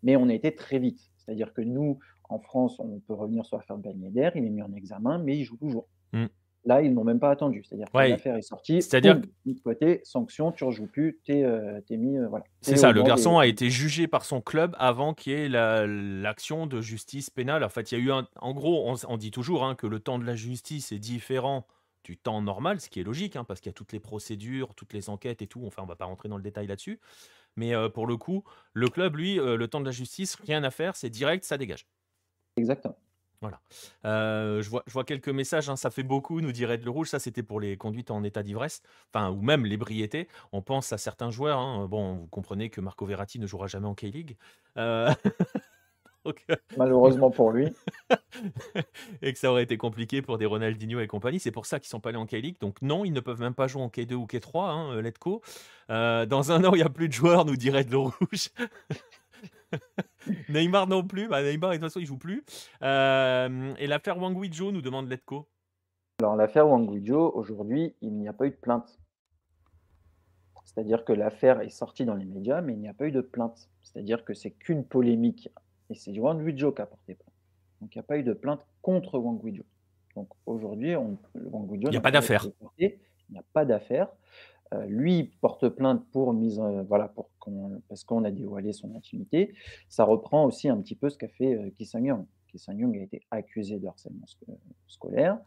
Mais on a été très vite. C'est-à-dire que nous, en France, on peut revenir sur l'affaire Ben Yedder, il est mis en examen, mais il joue toujours. Mmh. Là, ils n'ont même pas attendu. C'est-à-dire que l'affaire est sortie. C'est-à-dire côté, sanction, tu ne rejoues plus, tu es, euh, mis. voilà. C'est ça, le garçon a été jugé par son club avant qu'il y ait l'action de justice pénale. En fait, il y a eu un. En gros, on, dit toujours hein, que le temps de la justice est différent du temps normal, ce qui est logique, hein, parce qu'il y a toutes les procédures, toutes les enquêtes et tout. Enfin, on va pas rentrer dans le détail là-dessus. Mais pour le coup, le club, lui, le temps de la justice, rien à faire, c'est direct, ça dégage. Exactement. Voilà. je, vois, je vois quelques messages, hein, ça fait beaucoup, nous dirait de le rouge. Ça, c'était pour les conduites en état d'ivresse, enfin, ou même l'ébriété. On pense à certains joueurs. Hein. Bon, vous comprenez que Marco Verratti ne jouera jamais en K-League. Malheureusement pour lui. et que ça aurait été compliqué pour des Ronaldinho et compagnie. C'est pour ça qu'ils sont pas allés en K-League. Donc non, ils ne peuvent même pas jouer en K2 ou K3, hein, euh, Letco. Euh, dans un an, il n'y a plus de joueurs, nous dirait de l'eau rouge. Neymar non plus. Bah, Neymar, de toute façon, il joue plus. Euh, et l'affaire Wang Wijo nous demande Letco. Alors l'affaire Wang Wijo, aujourd'hui, il n'y a pas eu de plainte. C'est-à-dire que l'affaire est sortie dans les médias, mais il n'y a pas eu de plainte. C'est-à-dire que c'est qu'une polémique et c'est Wang Guizhou qui a porté plainte. Donc il n'y a pas eu de plainte contre Wang Guizhou. Donc aujourd'hui, Wang il n'y a pas d'affaire. Il n'y a pas d'affaire. Euh, lui porte plainte pour mise, voilà, pour parce qu'on a dévoilé son intimité. Ça reprend aussi un petit peu ce qu'a fait euh, Kisang Young. Kisang Young a été accusé de harcèlement scolaire.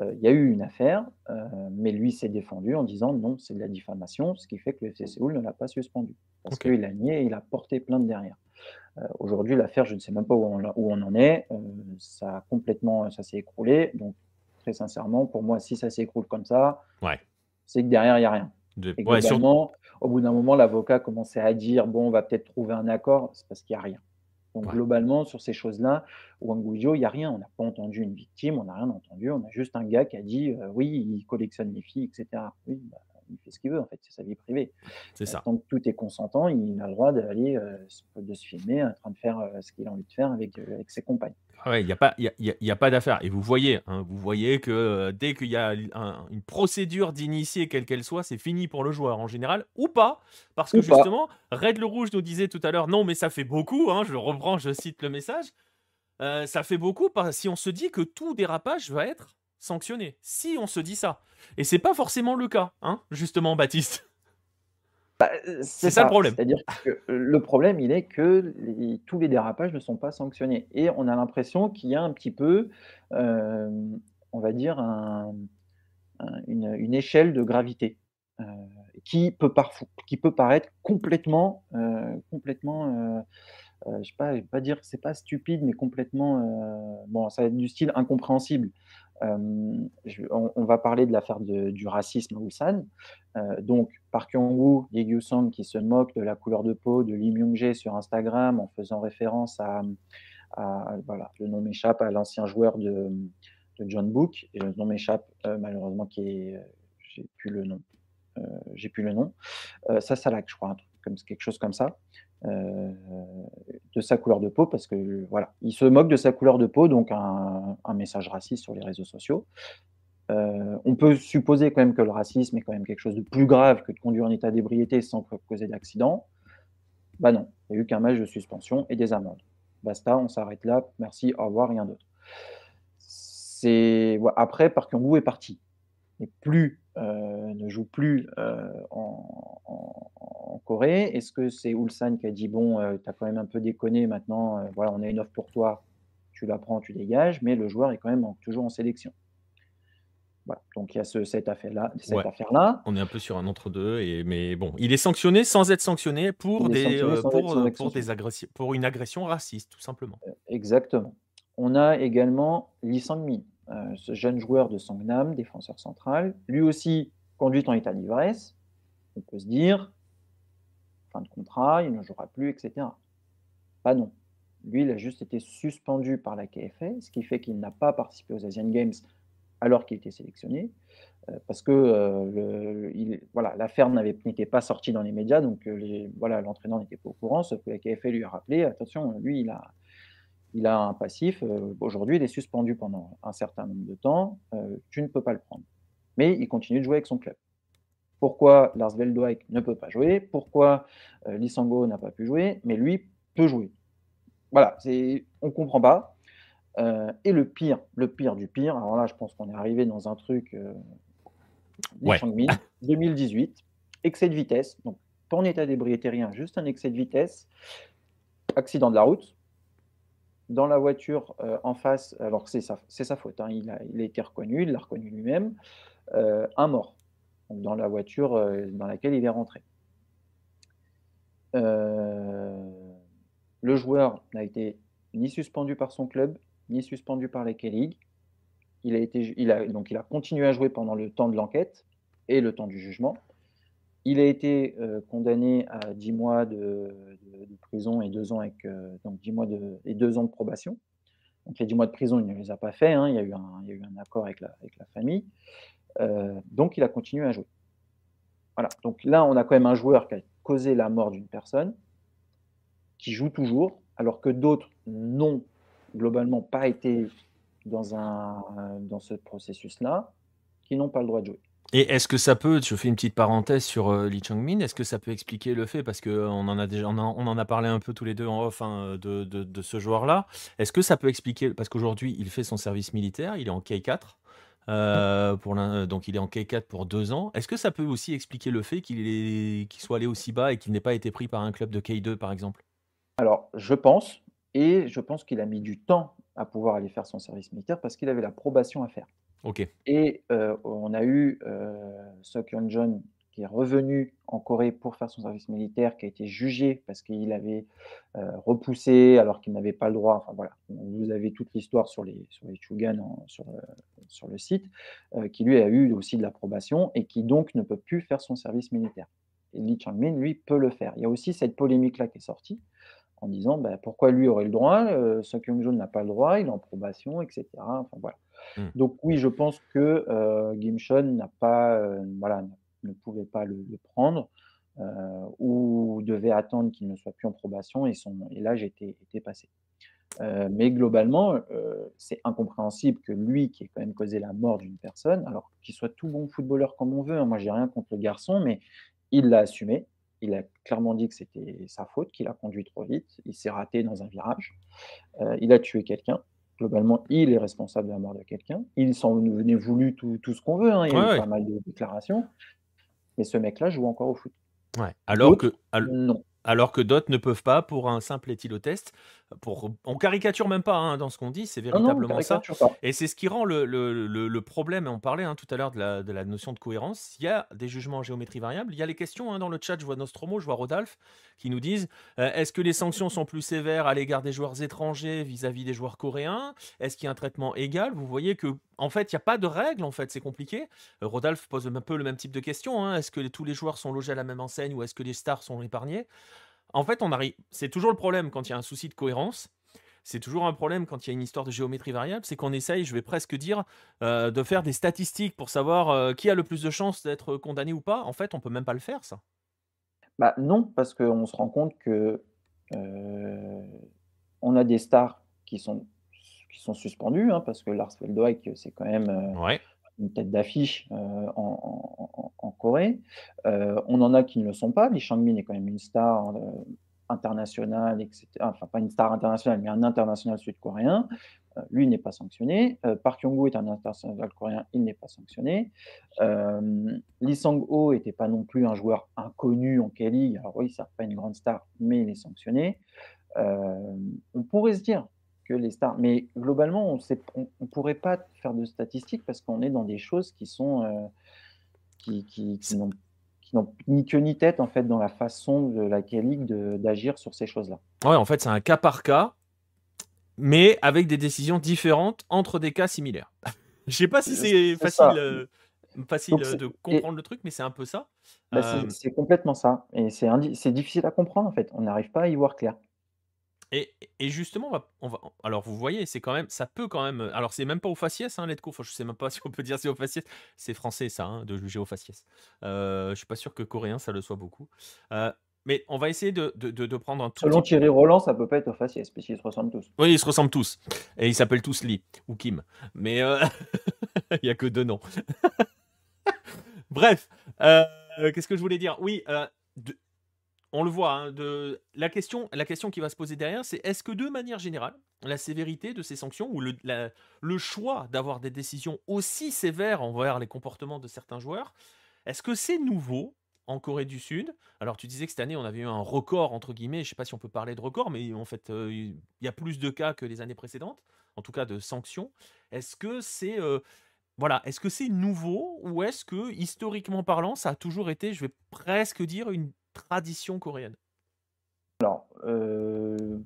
Euh, il y a eu une affaire, euh, mais lui s'est défendu en disant non, c'est de la diffamation, ce qui fait que le FC Séoul ne l'a pas suspendu parce qu'il a nié et il a porté plainte derrière. Euh, aujourd'hui, l'affaire, je ne sais même pas où on, où on en est. Euh, ça complètement, ça s'est écroulé. Donc, très sincèrement, pour moi, si ça s'écroule comme ça, c'est que derrière, il n'y a rien. au bout d'un moment, l'avocat commençait à dire bon, on va peut-être trouver un accord, c'est parce qu'il n'y a rien. Donc, globalement, sur ces choses-là, Wang il n'y a rien. On n'a pas entendu une victime, on n'a rien entendu. On a juste un gars qui a dit euh, oui, il collectionne les filles, etc. Oui, bah, il fait ce qu'il veut, en fait, c'est sa vie privée. C'est ça. Tant que tout est consentant, il a le droit d'aller euh, de se filmer en train de faire euh, ce qu'il a envie de faire avec, euh, avec ses compagnes. Ah ouais, il n'y a pas, y a, y a pas d'affaire. Et vous voyez, hein, vous voyez que dès qu'il y a une procédure d'initier, quelle qu'elle soit, c'est fini pour le joueur en général, ou pas, parce que justement, Red le Rouge nous disait tout à l'heure, non, mais ça fait beaucoup. Hein, je reprends, je cite le message. ça fait beaucoup si on se dit que tout dérapage va être sanctionné. Si on se dit ça. Et c'est pas forcément le cas, hein, justement, Baptiste. Bah, euh, c'est ça, le problème. C'est-à-dire que le problème, il est que tous les dérapages ne sont pas sanctionnés. Et on a l'impression qu'il y a un petit peu, euh, on va dire, une, échelle de gravité euh, qui, peut qui peut paraître complètement, complètement je ne vais pas, dire que c'est pas stupide, mais complètement, bon, ça va être du style incompréhensible on, va parler de l'affaire du racisme à Ulsan. donc, Park Yong-woo, Lee Gyu-sung qui se moque de la couleur de peau de Lee Myung-jae sur Instagram en faisant référence à, voilà, le nom m'échappe, à l'ancien joueur de, John Book. Et le nom m'échappe malheureusement, qui est, j'ai plus le nom. j'ai plus le nom. ça, ça je crois, comme quelque chose comme ça. Euh, de sa couleur de peau, parce que voilà, il se moque de sa couleur de peau, donc un, message raciste sur les réseaux sociaux. Euh, on peut supposer quand même que le racisme est quand même quelque chose de plus grave que de conduire en état d'ébriété sans causer d'accident. Bah non, il n'y a eu qu'un match de suspension et des amendes. Basta, on s'arrête là, merci, au revoir, rien d'autre. C'est après, Park Young-woo est parti. Plus euh, ne joue plus en, Corée Est-ce que c'est Ulsan qui a dit bon, tu as quand même un peu déconné maintenant, voilà, on a une offre pour toi, tu la prends, tu dégages, mais le joueur est quand même toujours en sélection. Voilà. Donc il y a cette affaire-là. On est un peu sur un entre-deux, et... mais bon, il est sanctionné sans être sanctionné pour, des, pour, pour, des agressions, pour une agression raciste, tout simplement. Exactement. On a également Lee Sang-mi, euh, ce jeune joueur de Songnam, défenseur central, lui aussi conduit en état d'ivresse. On peut se dire, fin de contrat, il ne jouera plus, etc. Pas non. Lui, il a juste été suspendu par la KFA, ce qui fait qu'il n'a pas participé aux Asian Games alors qu'il était sélectionné, euh, parce que euh, l'affaire n'était pas sortie dans les médias, donc voilà, l'entraîneur n'était pas au courant, sauf que la KFL lui a rappelé, attention, lui, il a, il a un passif, aujourd'hui, il est suspendu pendant un certain nombre de temps, tu ne peux pas le prendre. Mais il continue de jouer avec son club. Pourquoi Lars Veldwijk ne peut pas jouer? Pourquoi Lissango n'a pas pu jouer? Mais lui peut jouer. Voilà, on ne comprend pas. Euh, et le pire, le pire du pire, alors là, je pense qu'on est arrivé dans un truc. Euh, 2018, excès de vitesse. Donc, pas en état d'ébriété, rien, juste un excès de vitesse. Accident de la route. Dans la voiture euh, en face, alors c'est sa, faute, hein, il, a, été reconnu, il l'a reconnu lui-même, euh, un mort dans la voiture dans laquelle il est rentré. le joueur n'a été ni suspendu par son club, ni suspendu par les K-League. Il donc il a continué à jouer pendant le temps de l'enquête et le temps du jugement. Il a été euh, condamné à 10 mois de, prison et 2 ans, avec, euh, donc 10 mois de, et 2 ans de probation. Donc les 10 mois de prison, il ne les a pas fait, hein. il, y a eu un, accord avec la, famille. Euh, donc il a continué à jouer. Voilà, donc là on a quand même un joueur qui a causé la mort d'une personne, qui joue toujours, alors que d'autres n'ont globalement pas été dans ce processus-là, qui n'ont pas le droit de jouer. Et est-ce que ça peut, je fais une petite parenthèse sur euh, Lee Chang-min, est-ce que ça peut expliquer le fait, parce qu'on en a déjà, on, en a parlé un peu tous les deux en off hein, de, de, ce joueur-là, est-ce que ça peut expliquer, parce qu'aujourd'hui il fait son service militaire, il est en K4, euh, pour donc il est en K4 pour deux ans. Est-ce que ça peut aussi expliquer le fait qu'il soit allé aussi bas et qu'il n'ait pas été pris par un club de K2 par exemple? Alors je pense, et je pense qu'il a mis du temps à pouvoir aller faire son service militaire parce qu'il avait la probation à faire. Et euh, on a eu euh, Sok John qui est revenu en Corée pour faire son service militaire, qui a été jugé parce qu'il avait euh, repoussé alors qu'il n'avait pas le droit. Enfin voilà, vous avez toute l'histoire sur les, sur les Chugan sur, sur, le site, euh, qui lui a eu aussi de l'approbation et qui donc ne peut plus faire son service militaire. Et Lee Chang-min, lui, peut le faire. Il y a aussi cette polémique-là qui est sortie en disant bah, pourquoi lui aurait le droit, euh, Kyung-joon n'a pas le droit, il est en probation, etc. Enfin, voilà. Mmh. Donc oui, je pense que euh, Gimshon n'a pas, euh, voilà, ne pouvait pas le, prendre euh, ou devait attendre qu'il ne soit plus en probation et, son, et l'âge était, passé. mais globalement, c'est incompréhensible que lui, qui ait quand même causé la mort d'une personne, alors qu'il soit tout bon footballeur comme on veut, hein, moi j'ai rien contre le garçon, mais il l'a assumé, il a clairement dit que c'était sa faute, qu'il a conduit trop vite, il s'est raté dans un virage, euh, il a tué quelqu'un. Globalement, il est responsable de la mort de quelqu'un. Il s'en venait voulu tout, ce qu'on veut, hein. il y a eu pas mal de déclarations. Mais ce mec-là joue encore au foot. Ouais. Alors que. Non alors que d'autres ne peuvent pas pour un simple éthylotest. Pour, on caricature même pas hein, dans ce qu'on dit, c'est véritablement ça. Et c'est ce qui rend le, le, le, problème, et on parlait hein, tout à l'heure de la, de la, notion de cohérence, il y a des jugements en géométrie variable, il y a les questions hein, dans le chat, je vois Nostromo, je vois Rodolphe, qui nous disent, euh, est-ce que les sanctions sont plus sévères à l'égard des joueurs étrangers vis-à-vis des joueurs coréens? Est-ce qu'il y a un traitement égal? Vous voyez que en fait, il n'y a pas de règles, en fait, c'est compliqué. Euh, Rodolphe pose un peu le même type de question, est-ce que tous les joueurs sont logés à la même enseigne ou est-ce que les stars sont épargnés? En fait, on arrive. C'est toujours le problème quand il y a un souci de cohérence. C'est toujours un problème quand il y a une histoire de géométrie variable, c'est qu'on essaye, je vais presque dire, euh, de faire des statistiques pour savoir euh, qui a le plus de chances d'être condamné ou pas. En fait, on peut même pas le faire, ça. Bah non, parce qu'on se rend compte que euh, on a des stars qui sont qui sont suspendues, hein, parce que Lars Veldwijk, c'est quand même tête d'affiche en, Corée. on en a qui ne le sont pas. Lee Chang-min est quand même une star internationale, etc. Enfin, pas une star internationale, mais un international sud-coréen. lui n'est pas sanctionné. Park Yong-gu est un international coréen, il n'est pas sanctionné. Lee Sang-ho n'était pas non plus un joueur inconnu en K-League. Alors oui, ça pas une grande star, mais il est sanctionné. on pourrait se dire, les stars. Mais globalement, on ne pourrait pas faire de statistiques parce qu'on est dans des choses qui sont euh, qui, qui, qui n'ont ni queue ni tête en fait dans la façon de la K-League d'agir sur ces choses-là. Ouais, en fait, c'est un cas par cas, mais avec des décisions différentes entre des cas similaires. Je sais pas si c'est facile, euh, facile de comprendre le truc, mais c'est un peu ça. Bah, c'est euh, complètement ça. Et c'est difficile à comprendre en fait. On n'arrive pas à y voir clair. Et, et justement, on va, on va- alors vous voyez, c'est quand même, ça peut quand même. Alors c'est même pas au faciès, hein, let's go. Enfin, je sais même pas si on peut dire c'est au faciès. C'est français ça, hein, de juger au faciès. Euh, je suis pas sûr que coréen ça le soit beaucoup. Euh, mais on va essayer de, de, de- de prendre un tout Selon petit. Thierry Roland, ça peut pas être au faciès, puisqu'ils se ressemblent tous. Oui, ils se ressemblent tous. Et ils s'appellent tous Lee ou Kim. Mais euh, il y a que deux noms. Bref, euh, qu'est-ce que je voulais dire? Oui, euh, de- on le voit. hein, de, la, question, la question qui va se poser derrière, c'est est-ce que de manière générale, la sévérité de ces sanctions ou le, choix d'avoir des décisions aussi sévères envers les comportements de certains joueurs, est-ce que c'est nouveau en Corée du Sud? Alors tu disais que cette année, on avait eu un record, entre guillemets, je ne sais pas si on peut parler de record, mais en fait, euh, il y a plus de cas que les années précédentes, en tout cas de sanctions. Est-ce que c'est... euh, voilà, est-ce que c'est nouveau ou est-ce que, historiquement parlant, ça a toujours été, je vais presque dire, une tradition coréenne Alors, euh,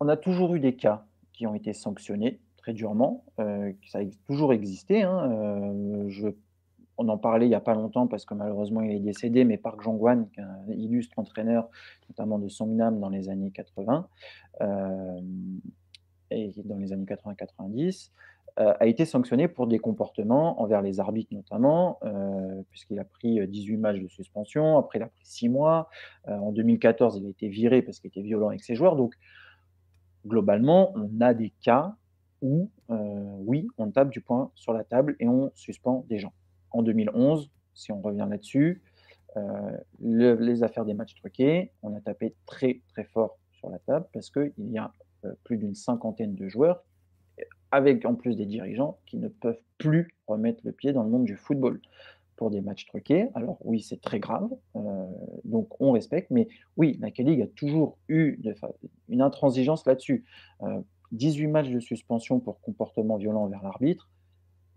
on a toujours eu des cas qui ont été sanctionnés très durement. euh, ça a toujours existé. hein, euh, je- on en parlait il n'y a pas longtemps parce que malheureusement il est décédé, mais Park est un illustre entraîneur, notamment de Songnam dans les années 80, euh, et dans les années 80-90, euh, a été sanctionné pour des comportements envers les arbitres notamment, euh, puisqu'il a pris euh, 18 matchs de suspension, après il a pris 6 mois, Euh, en 2014 il a été viré parce qu'il était violent avec ses joueurs, donc globalement on a des cas où euh, oui, on tape du poing sur la table et on suspend des gens. En 2011, si on revient là-dessus, euh, le- les affaires des matchs truqués, on a tapé très très fort sur la table parce qu'il y a euh, plus d'une cinquantaine de joueurs, avec en plus des dirigeants, qui ne peuvent plus remettre le pied dans le monde du football pour des matchs truqués. Alors oui, c'est très grave, euh, donc on respecte, mais oui, la K-League a toujours eu de une intransigeance là-dessus. Euh, 18 matchs de suspension pour comportement violent envers l'arbitre,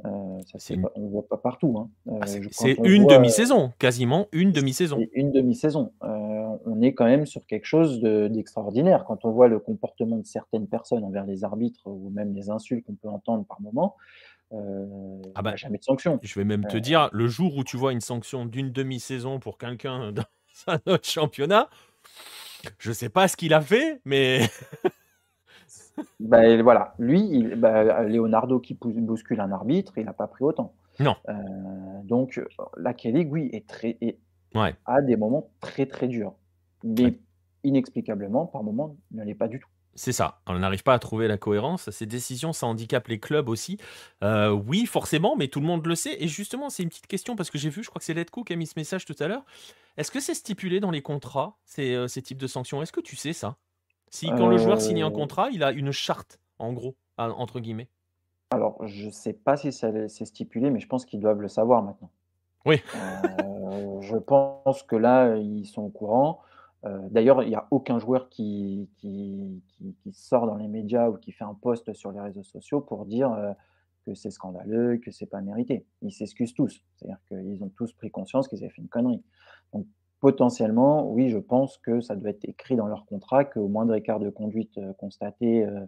euh, ça C'est c'est une- pas- on ne voit pas partout. hein. Euh, Ah, c'est une voit, demi-saison, quasiment une demi-saison. une demi-saison. Euh, on est quand même sur quelque chose de- d'extraordinaire. Quand on voit le comportement de certaines personnes envers les arbitres ou même les insultes qu'on peut entendre par moment, euh, il Ah n'y bah, a jamais de sanction. Je vais même te Euh, dire, le jour où tu vois une sanction d'une demi-saison pour quelqu'un dans un autre championnat, je sais pas ce qu'il a fait, mais bah, voilà, lui, il- bah, Leonardo qui bouscule un arbitre, il n'a pas pris autant. non. Euh, donc la K-League, oui, est très, est- Ouais. a des moments très très durs, mais Ouais. inexplicablement, par moments, ne l'est pas du tout. C'est ça, on n'arrive pas à trouver la cohérence. Ces décisions, ça handicape les clubs aussi. Euh, oui, forcément, mais tout le monde le sait. Et justement, c'est une petite question parce que j'ai vu, je crois que c'est Letco qui a mis ce message tout à l'heure. Est-ce que c'est stipulé dans les contrats, ces, euh, ces types de sanctions? Est-ce que tu sais ça? Si quand le joueur signe un Euh, contrat, il a une charte, en gros, entre guillemets. Alors, je ne sais pas si c'est stipulé, mais je pense qu'ils doivent le savoir maintenant. Oui. Euh, je pense que là, ils sont au courant. Euh, D'ailleurs, il n'y a aucun joueur qui, qui, qui- qui sort dans les médias ou qui fait un post sur les réseaux sociaux pour dire euh, que c'est scandaleux, que c'est pas mérité. Ils s'excusent tous. C'est-à-dire qu'ils ont tous pris conscience qu'ils avaient fait une connerie. Donc, potentiellement, oui, je pense que ça doit être écrit dans leur contrat qu'au moindre écart de conduite euh, constaté, euh,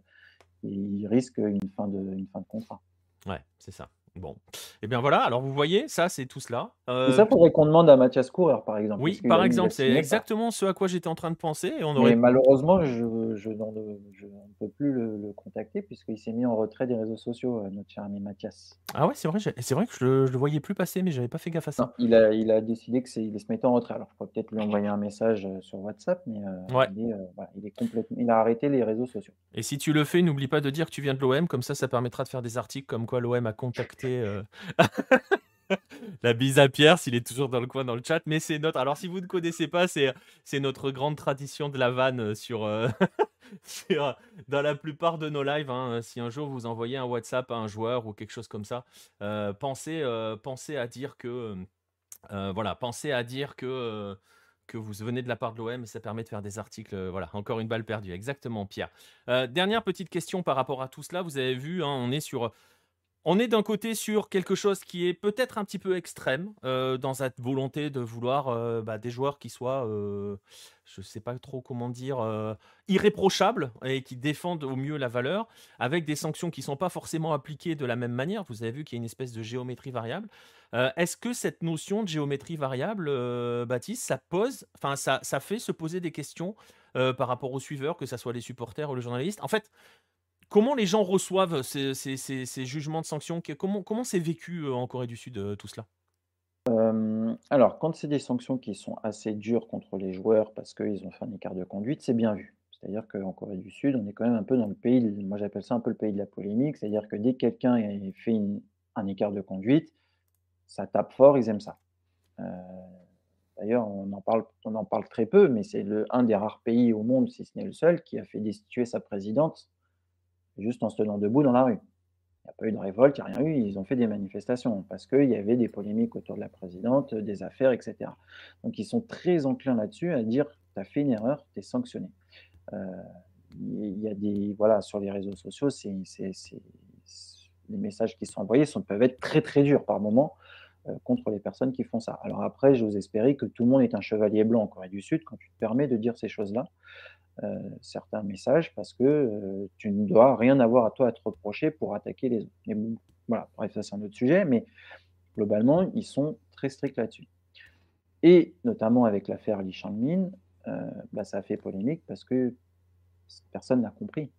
ils risquent une fin de, contrat. Ouais, c'est ça. Bon. Et bien voilà, alors vous voyez, ça, c'est tout cela. Et Euh, ça, faudrait qu'on demande à Mathias Coureur, par exemple. oui, qu'il par exemple, c'est exactement ce à quoi j'étais en train de penser. Et on Mais malheureusement, je, je, je ne peux plus le, le contacter puisqu'il s'est mis en retrait des réseaux sociaux, euh, notre cher ami Mathias. Ah ouais, c'est vrai, c'est vrai que je le, je le voyais plus passer, mais j'avais pas fait gaffe à ça. Non, il a, il a décidé que c'est, il se mettait en retrait. Alors, je pourrais peut-être lui envoyer un message euh, sur WhatsApp, mais euh, Ouais. il, est, euh, voilà, il est complètement, il a arrêté les réseaux sociaux. Et si tu le fais, n'oublie pas de dire que tu viens de l'OM, comme ça, ça permettra de faire des articles comme quoi l'OM a contacté euh, la bise à Pierre, s'il est toujours dans le coin dans le chat. Mais c'est notre. Alors, si vous ne connaissez pas, c'est notre grande tradition de la vanne euh, sur, euh, sur- dans la plupart de nos lives. hein. Si un jour vous envoyez un WhatsApp à un joueur ou quelque chose comme ça, pensez, pensez à dire que voilà, pensez à dire que que vous venez de la part de l'OM, ça permet de faire des articles. voilà, encore une balle perdue. Exactement, Pierre. Dernière petite question par rapport à tout cela. Vous avez vu, hein, on est sur on est d'un côté sur quelque chose qui est peut-être un petit peu extrême euh, dans cette volonté de vouloir euh, bah, des joueurs qui soient, euh, je ne sais pas trop comment dire, irréprochables et qui défendent au mieux la valeur, avec des sanctions qui ne sont pas forcément appliquées de la même manière. Vous avez vu qu'il y a une espèce de géométrie variable. Est-ce que cette notion de géométrie variable, Baptiste, ça pose, enfin ça, fait se poser des questions par rapport aux suiveurs, que ce soit les supporters ou les journalistes? En fait, Comment les gens reçoivent ces, jugements de sanctions? Comment comment c'est vécu en Corée du Sud tout cela? Alors, quand c'est des sanctions qui sont assez dures contre les joueurs parce qu'ils ont fait un écart de conduite, c'est bien vu. C'est-à-dire qu'en Corée du Sud, on est quand même un peu dans le pays, moi j'appelle ça un peu le pays de la polémique, c'est-à-dire que dès que quelqu'un fait un écart de conduite, ça tape fort, ils aiment ça. D'ailleurs, on en parle, on en parle très peu, mais c'est un des rares pays au monde, si ce n'est le seul, qui a fait destituer sa présidente juste en se tenant debout dans la rue. Il n'y a pas eu de révolte, il n'y a rien eu, ils ont fait des manifestations parce qu'il y avait des polémiques autour de la présidente, des affaires, etc. Donc ils sont très enclins là-dessus à dire tu as fait une erreur, tu es sanctionné. Euh, il y a des. Voilà, sur les réseaux sociaux, c'est, les messages qui sont envoyés peuvent être très très durs par moment euh, contre les personnes qui font ça. Alors après, j'ose espérer que tout le monde est un chevalier blanc en Corée du Sud quand tu te permets de dire ces choses-là. Euh, certains messages parce que euh, tu ne dois rien avoir à toi à te reprocher pour attaquer les autres. Voilà, bref, ça c'est un autre sujet, mais globalement, ils sont très stricts là-dessus. Et notamment avec l'affaire Li Shangmin, euh, bah, ça a fait polémique parce que personne n'a compris.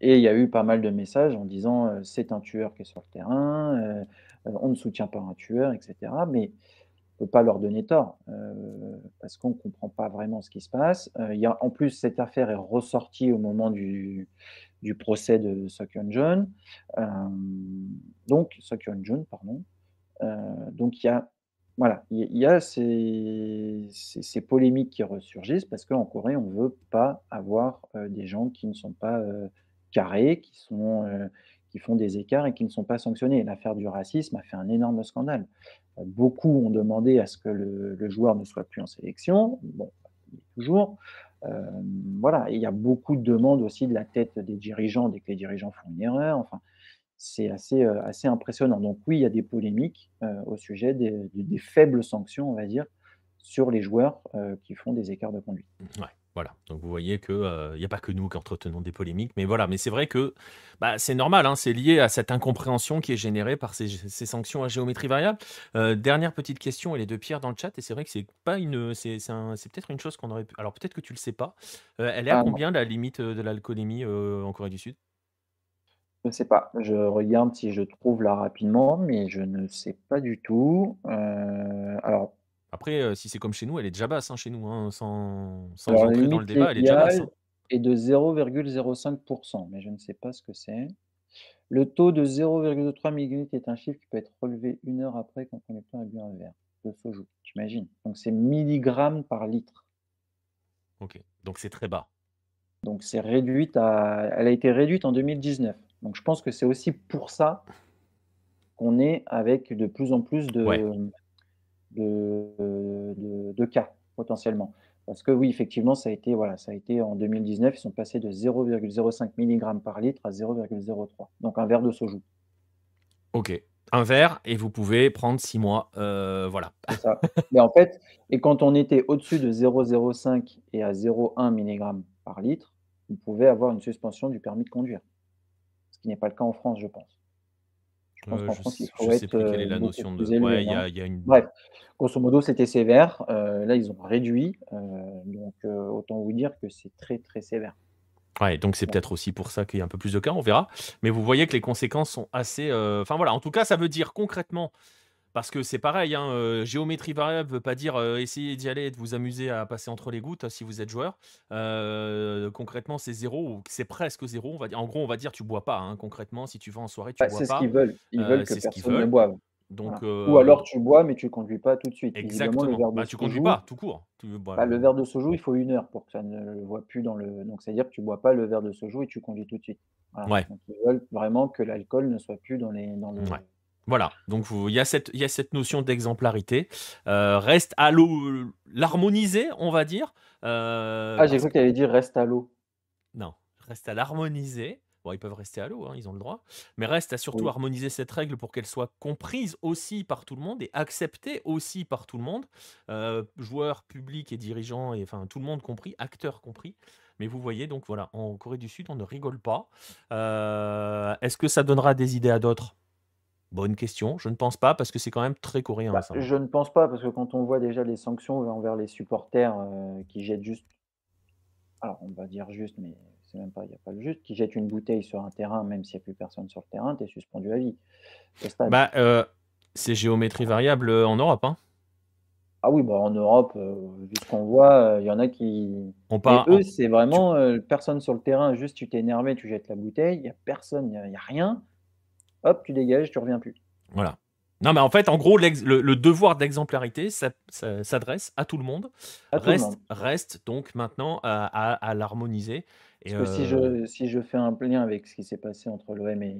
et il y a eu pas mal de messages en disant c'est un tueur qui est sur le terrain, on ne soutient pas un tueur, etc. Mais peut pas leur donner tort, euh, parce qu'on ne comprend pas vraiment ce qui se passe. Euh, il y a, en plus, cette affaire est ressortie au moment du, du procès de Sokyun John. Euh, donc, Sokyun John, pardon. donc, il y a, voilà, il y a ces, ces, polémiques qui ressurgissent parce qu'en Corée, on ne veut pas avoir des gens qui ne sont pas carrés, qui sont qui font des écarts et qui ne sont pas sanctionnés. L'affaire du racisme a fait un énorme scandale. Euh, beaucoup ont demandé à ce que le, joueur ne soit plus en sélection. Bon, toujours. Euh, voilà, il y a beaucoup de demandes aussi de la tête des dirigeants dès que les dirigeants font une erreur. Enfin, c'est assez, euh, impressionnant. Donc oui, il y a des polémiques au sujet des, faibles sanctions, on va dire, sur les joueurs qui font des écarts de conduite. Voilà, donc vous voyez qu'il n'y a pas que nous qui entretenons des polémiques, mais voilà, mais c'est vrai que bah, c'est normal, hein, c'est lié à cette incompréhension qui est générée par ces, sanctions à géométrie variable. dernière petite question, elle est de Pierre dans le chat, et c'est vrai que c'est pas une, c'est peut-être une chose qu'on aurait pu. Alors peut-être que tu le sais pas. elle est à ah combien la limite de l'alcoolémie en Corée du Sud? Je ne sais pas. Je regarde si je trouve là rapidement, mais je ne sais pas du tout. alors après, si c'est comme chez nous, elle est déjà basse, hein, chez nous, hein, sans sans entrer dans le débat, elle est déjà basse, hein. est de 0,05% mais je ne sais pas ce que c'est. Le taux de 0,3 mg est un chiffre qui peut être relevé une heure après quand on est a bu un verre de soju. Tu imagines? Donc c'est milligrammes par litre. OK, donc c'est très bas. Donc c'est réduite à elle a été réduite en 2019. Donc je pense que c'est aussi pour ça qu'on est avec de plus en plus de de, de, cas potentiellement. Parce que oui, effectivement, ça a été, voilà, ça a été en 2019, ils sont passés de 0,05 mg par litre à 0,03. Donc un verre de soju. Ok, un verre et vous pouvez prendre six mois. Euh, voilà. Ça. Mais en fait, et quand on était au-dessus de 0,05 et à 0,1 mg par litre, vous pouvez avoir une suspension du permis de conduire. Ce qui n'est pas le cas en France, je pense. Je pense qu'en France, il faut sais plus quelle est la notion de. Ouais, il y a, une. Bref, grosso modo, c'était sévère. Euh, là, ils ont réduit. Euh, donc, euh, autant vous dire que c'est très, très sévère. Ouais, donc c'est peut-être aussi pour ça qu'il y a un peu plus de cas, on verra. Mais vous voyez que les conséquences sont assez. Enfin voilà, en tout cas, ça veut dire concrètement parce que c'est pareil, hein, euh, géométrie variable ne veut pas dire euh, essayer d'y aller et de vous amuser à passer entre les gouttes si vous êtes joueur. Euh, concrètement, c'est zéro, c'est presque zéro. On va dire. En gros, on va dire tu bois pas. Hein, concrètement, si tu vas en soirée, tu bah, bois pas. C'est ce qu'ils veulent. Ils veulent que personne ne boive. Donc, Ou alors tu bois, mais tu conduis pas tout de suite. Exactement. Le verre de bah, tu conduis pas, tout court. Bah, le verre de soju, il faut une heure pour que ça ne le voit plus dans le. Donc, c'est-à-dire que tu bois pas le verre de soju et tu conduis tout de suite. Ouais. Donc, ils veulent vraiment que l'alcool ne soit plus dans, les, dans le. Voilà, donc il y, a cette, il y a cette notion d'exemplarité. Euh, reste à l'eau, l'harmoniser, on va dire. Euh, ah, j'ai cru qu'il avait dit reste à l'eau. Non, reste à l'harmoniser. Bon, ils peuvent rester à l'eau, hein, ils ont le droit. Mais reste à surtout Oui. harmoniser cette règle pour qu'elle soit comprise aussi par tout le monde et acceptée aussi par tout le monde, euh, joueurs, publics et dirigeants, et enfin tout le monde compris, acteurs compris. Mais vous voyez, donc voilà, en Corée du Sud, on ne rigole pas. Est-ce que ça donnera des idées à d'autres? Bonne question. Je ne pense pas parce que c'est quand même très coréen. Bah, ça. hein. je ne pense pas, parce que quand on voit déjà les sanctions envers les supporters euh, qui jettent juste, alors on va dire juste, mais c'est même pas, il n'y a pas le juste, qui jettent une bouteille sur un terrain, même s'il n'y a plus personne sur le terrain, tu es suspendu à vie. Bah, euh, c'est géométrie variable euh, en Europe. Hein. Ah oui, bah en Europe, euh, vu ce qu'on voit, euh, il y en a qui. On Et part. eux, c'est vraiment euh, personne sur le terrain, juste tu t'es énervé, tu jettes la bouteille, il n'y a personne, il n'y a, il y a rien. Hop, tu dégages, tu reviens plus. Voilà. Non, mais en fait, en gros, le, le devoir d'exemplarité ça- ça- s'adresse à tout le monde. À tout le Reste, monde. reste donc maintenant à, à- à l'harmoniser. Et, Parce que si euh, je, si je fais un lien avec ce qui s'est passé entre l'OM et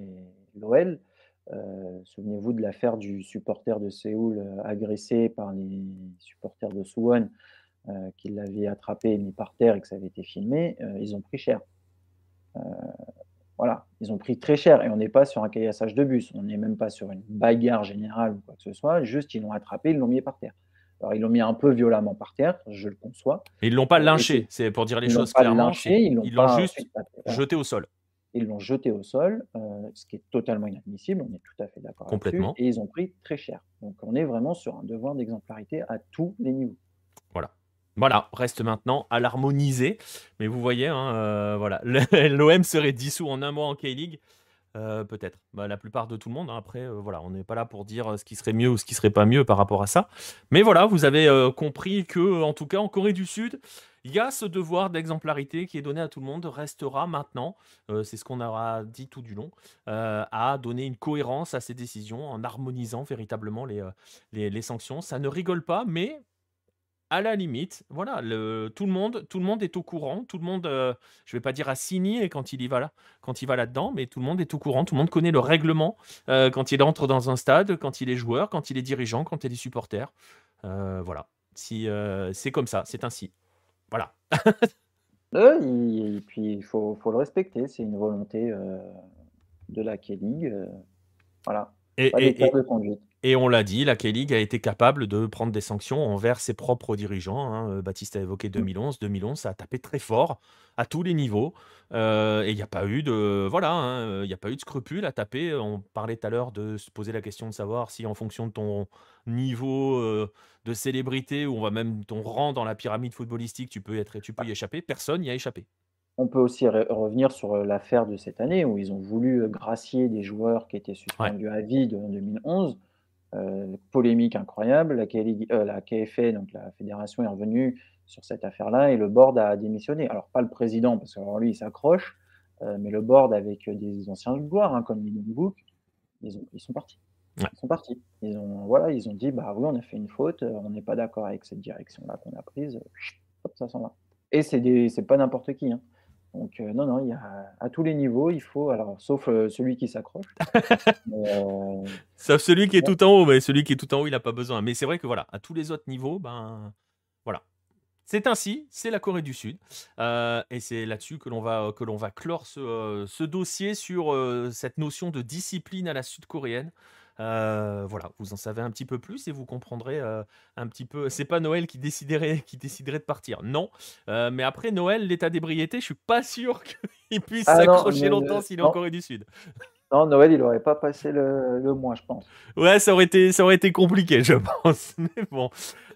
l'OL, euh, souvenez-vous de l'affaire du supporter de Séoul euh, agressé par les supporters de Suwon qui l'avaient attrapé et mis par terre et que ça avait été filmé, ils ont pris cher. Voilà, ils ont pris très cher et on n'est pas sur un caillassage de bus, on n'est même pas sur une bagarre générale ou quoi que ce soit, juste ils l'ont attrapé, ils l'ont mis par terre. Alors ils l'ont mis un peu violemment par terre, je le conçois. ils l'ont pas Euh, et lynché, c'est- pour dire les Ils choses pas clairement. lynché, ils l'ont juste jeté au sol. Ils l'ont jeté au sol, euh, ce qui est totalement inadmissible, on est tout à fait d'accord Complètement. et ils ont pris très cher. Donc on est vraiment sur un devoir d'exemplarité à tous les niveaux. Voilà. Voilà, reste maintenant à l'harmoniser. Mais vous voyez, hein, euh, voilà, l'OM serait dissous en un mois en K-League. Euh, Peut-être. Bah, la plupart de tout le monde. hein. Après, euh, voilà, on n'est pas là pour dire ce qui serait mieux ou ce qui serait pas mieux par rapport à ça. Mais voilà, vous avez compris que, en tout cas, en Corée du Sud, il y a ce devoir d'exemplarité qui est donné à tout le monde, restera maintenant, c'est ce qu'on aura dit tout du long, à donner une cohérence à ces décisions en harmonisant véritablement les sanctions. Ça ne rigole pas, mais à la limite, voilà, le, tout le monde, tout le monde est au courant, tout le monde, euh, je vais pas dire a signé quand il y va là, quand il va là-dedans, mais tout le monde est au courant, tout le monde connaît le règlement euh, quand il entre dans un stade, quand il est joueur, quand il est dirigeant, quand il est supporter. Euh, voilà, si c'est comme ça, c'est ainsi. Voilà. Il- et puis il faut, faut le respecter, c'est une volonté de la K-League. voilà, Et, on l'a dit, la K-League a été capable de prendre des sanctions envers ses propres dirigeants. hein. Euh, Baptiste a évoqué 2011. 2011, ça a tapé très fort à tous les niveaux. Euh, et il n'y a pas eu de voilà, hein, il n'y a pas eu de scrupule à taper. On parlait tout à l'heure de se poser la question de savoir si en fonction de ton niveau euh, de célébrité ou on va même ton rang dans la pyramide footballistique, tu peux être, tu peux y échapper. Personne n'y a échappé. On peut aussi re- revenir sur euh, l'affaire de cette année où ils ont voulu euh, gracier des joueurs qui étaient suspendus à vie de, en 2011. Euh, polémique incroyable. La, euh, KFA, donc la fédération, est revenue sur cette affaire-là et le board a démissionné. Alors, pas le président, parce que alors, lui, il s'accroche, euh, mais le board avec des anciens joueurs hein, comme Lee Dong-wook, ils, ont- ils sont partis. Ouais. Ils sont partis. Ils ont, voilà, ils ont dit bah oui, on a fait une faute, on n'est pas d'accord avec cette direction-là qu'on a prise. Hop, ça s'en va. Et c'est pas n'importe qui. hein. Donc euh, non, non, il y a à tous les niveaux, il faut, alors sauf euh, celui qui s'accroche. Euh, Sauf celui qui est tout en haut, mais celui qui est tout en haut, il n'a pas besoin. Mais c'est vrai que voilà, à tous les autres niveaux, ben voilà. C'est ainsi, c'est la Corée du Sud. Et c'est là-dessus que l'on va, que l'on va clore ce, ce dossier sur cette notion de discipline à la sud-coréenne. Euh, voilà, vous en savez un petit peu plus et vous comprendrez euh, un petit peu. C'est pas Noël qui déciderait, qui déciderait de partir, non. Euh, mais après Noël, l'état d'ébriété, je suis pas sûr qu'il puisse Ah s'accrocher longtemps s'il est en. Corée du Sud. non, Noël, il n'aurait pas passé le, le mois, je pense. Ouais, ça aurait été, ça aurait été compliqué, je pense. Mais bon.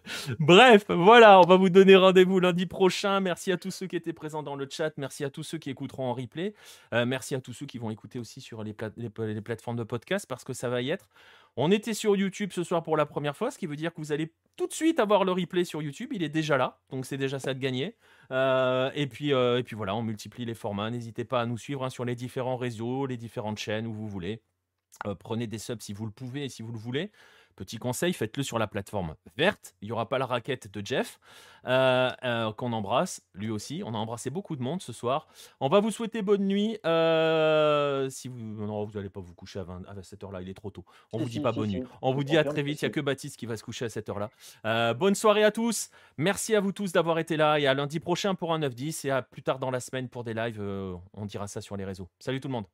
Bref, voilà, on va vous donner rendez-vous lundi prochain. Merci à tous ceux qui étaient présents dans le chat. Merci à tous ceux qui écouteront en replay. Euh, merci à tous ceux qui vont écouter aussi sur les, pla- les pla- les plateformes de podcast parce que ça va y être. On était sur YouTube ce soir pour la première fois, ce qui veut dire que vous allez tout de suite avoir le replay sur YouTube. Il est déjà là, donc c'est déjà ça de gagner. Euh, et, puis, euh, et puis voilà, on multiplie les formats. N'hésitez pas à nous suivre hein, sur les différents réseaux, les différentes chaînes où vous voulez. Prenez des subs si vous le pouvez et si vous le voulez. Petit conseil, faites-le sur la plateforme verte. Il n'y aura pas la raquette de Jeff, euh, euh, qu'on embrasse, lui aussi. On a embrassé beaucoup de monde ce soir. On va vous souhaiter bonne nuit. Euh, si vous non, vous n'allez pas vous coucher à, 20 à cette heure-là, il est trop tôt. On Si, vous dit pas bonne nuit. On vous dit à très vite. Il n'y a que Baptiste qui va se coucher à cette heure-là. Bonne soirée à tous. Merci à vous tous d'avoir été là et à lundi prochain pour un 9-10 et à plus tard dans la semaine pour des lives. on dira ça sur les réseaux. Salut tout le monde.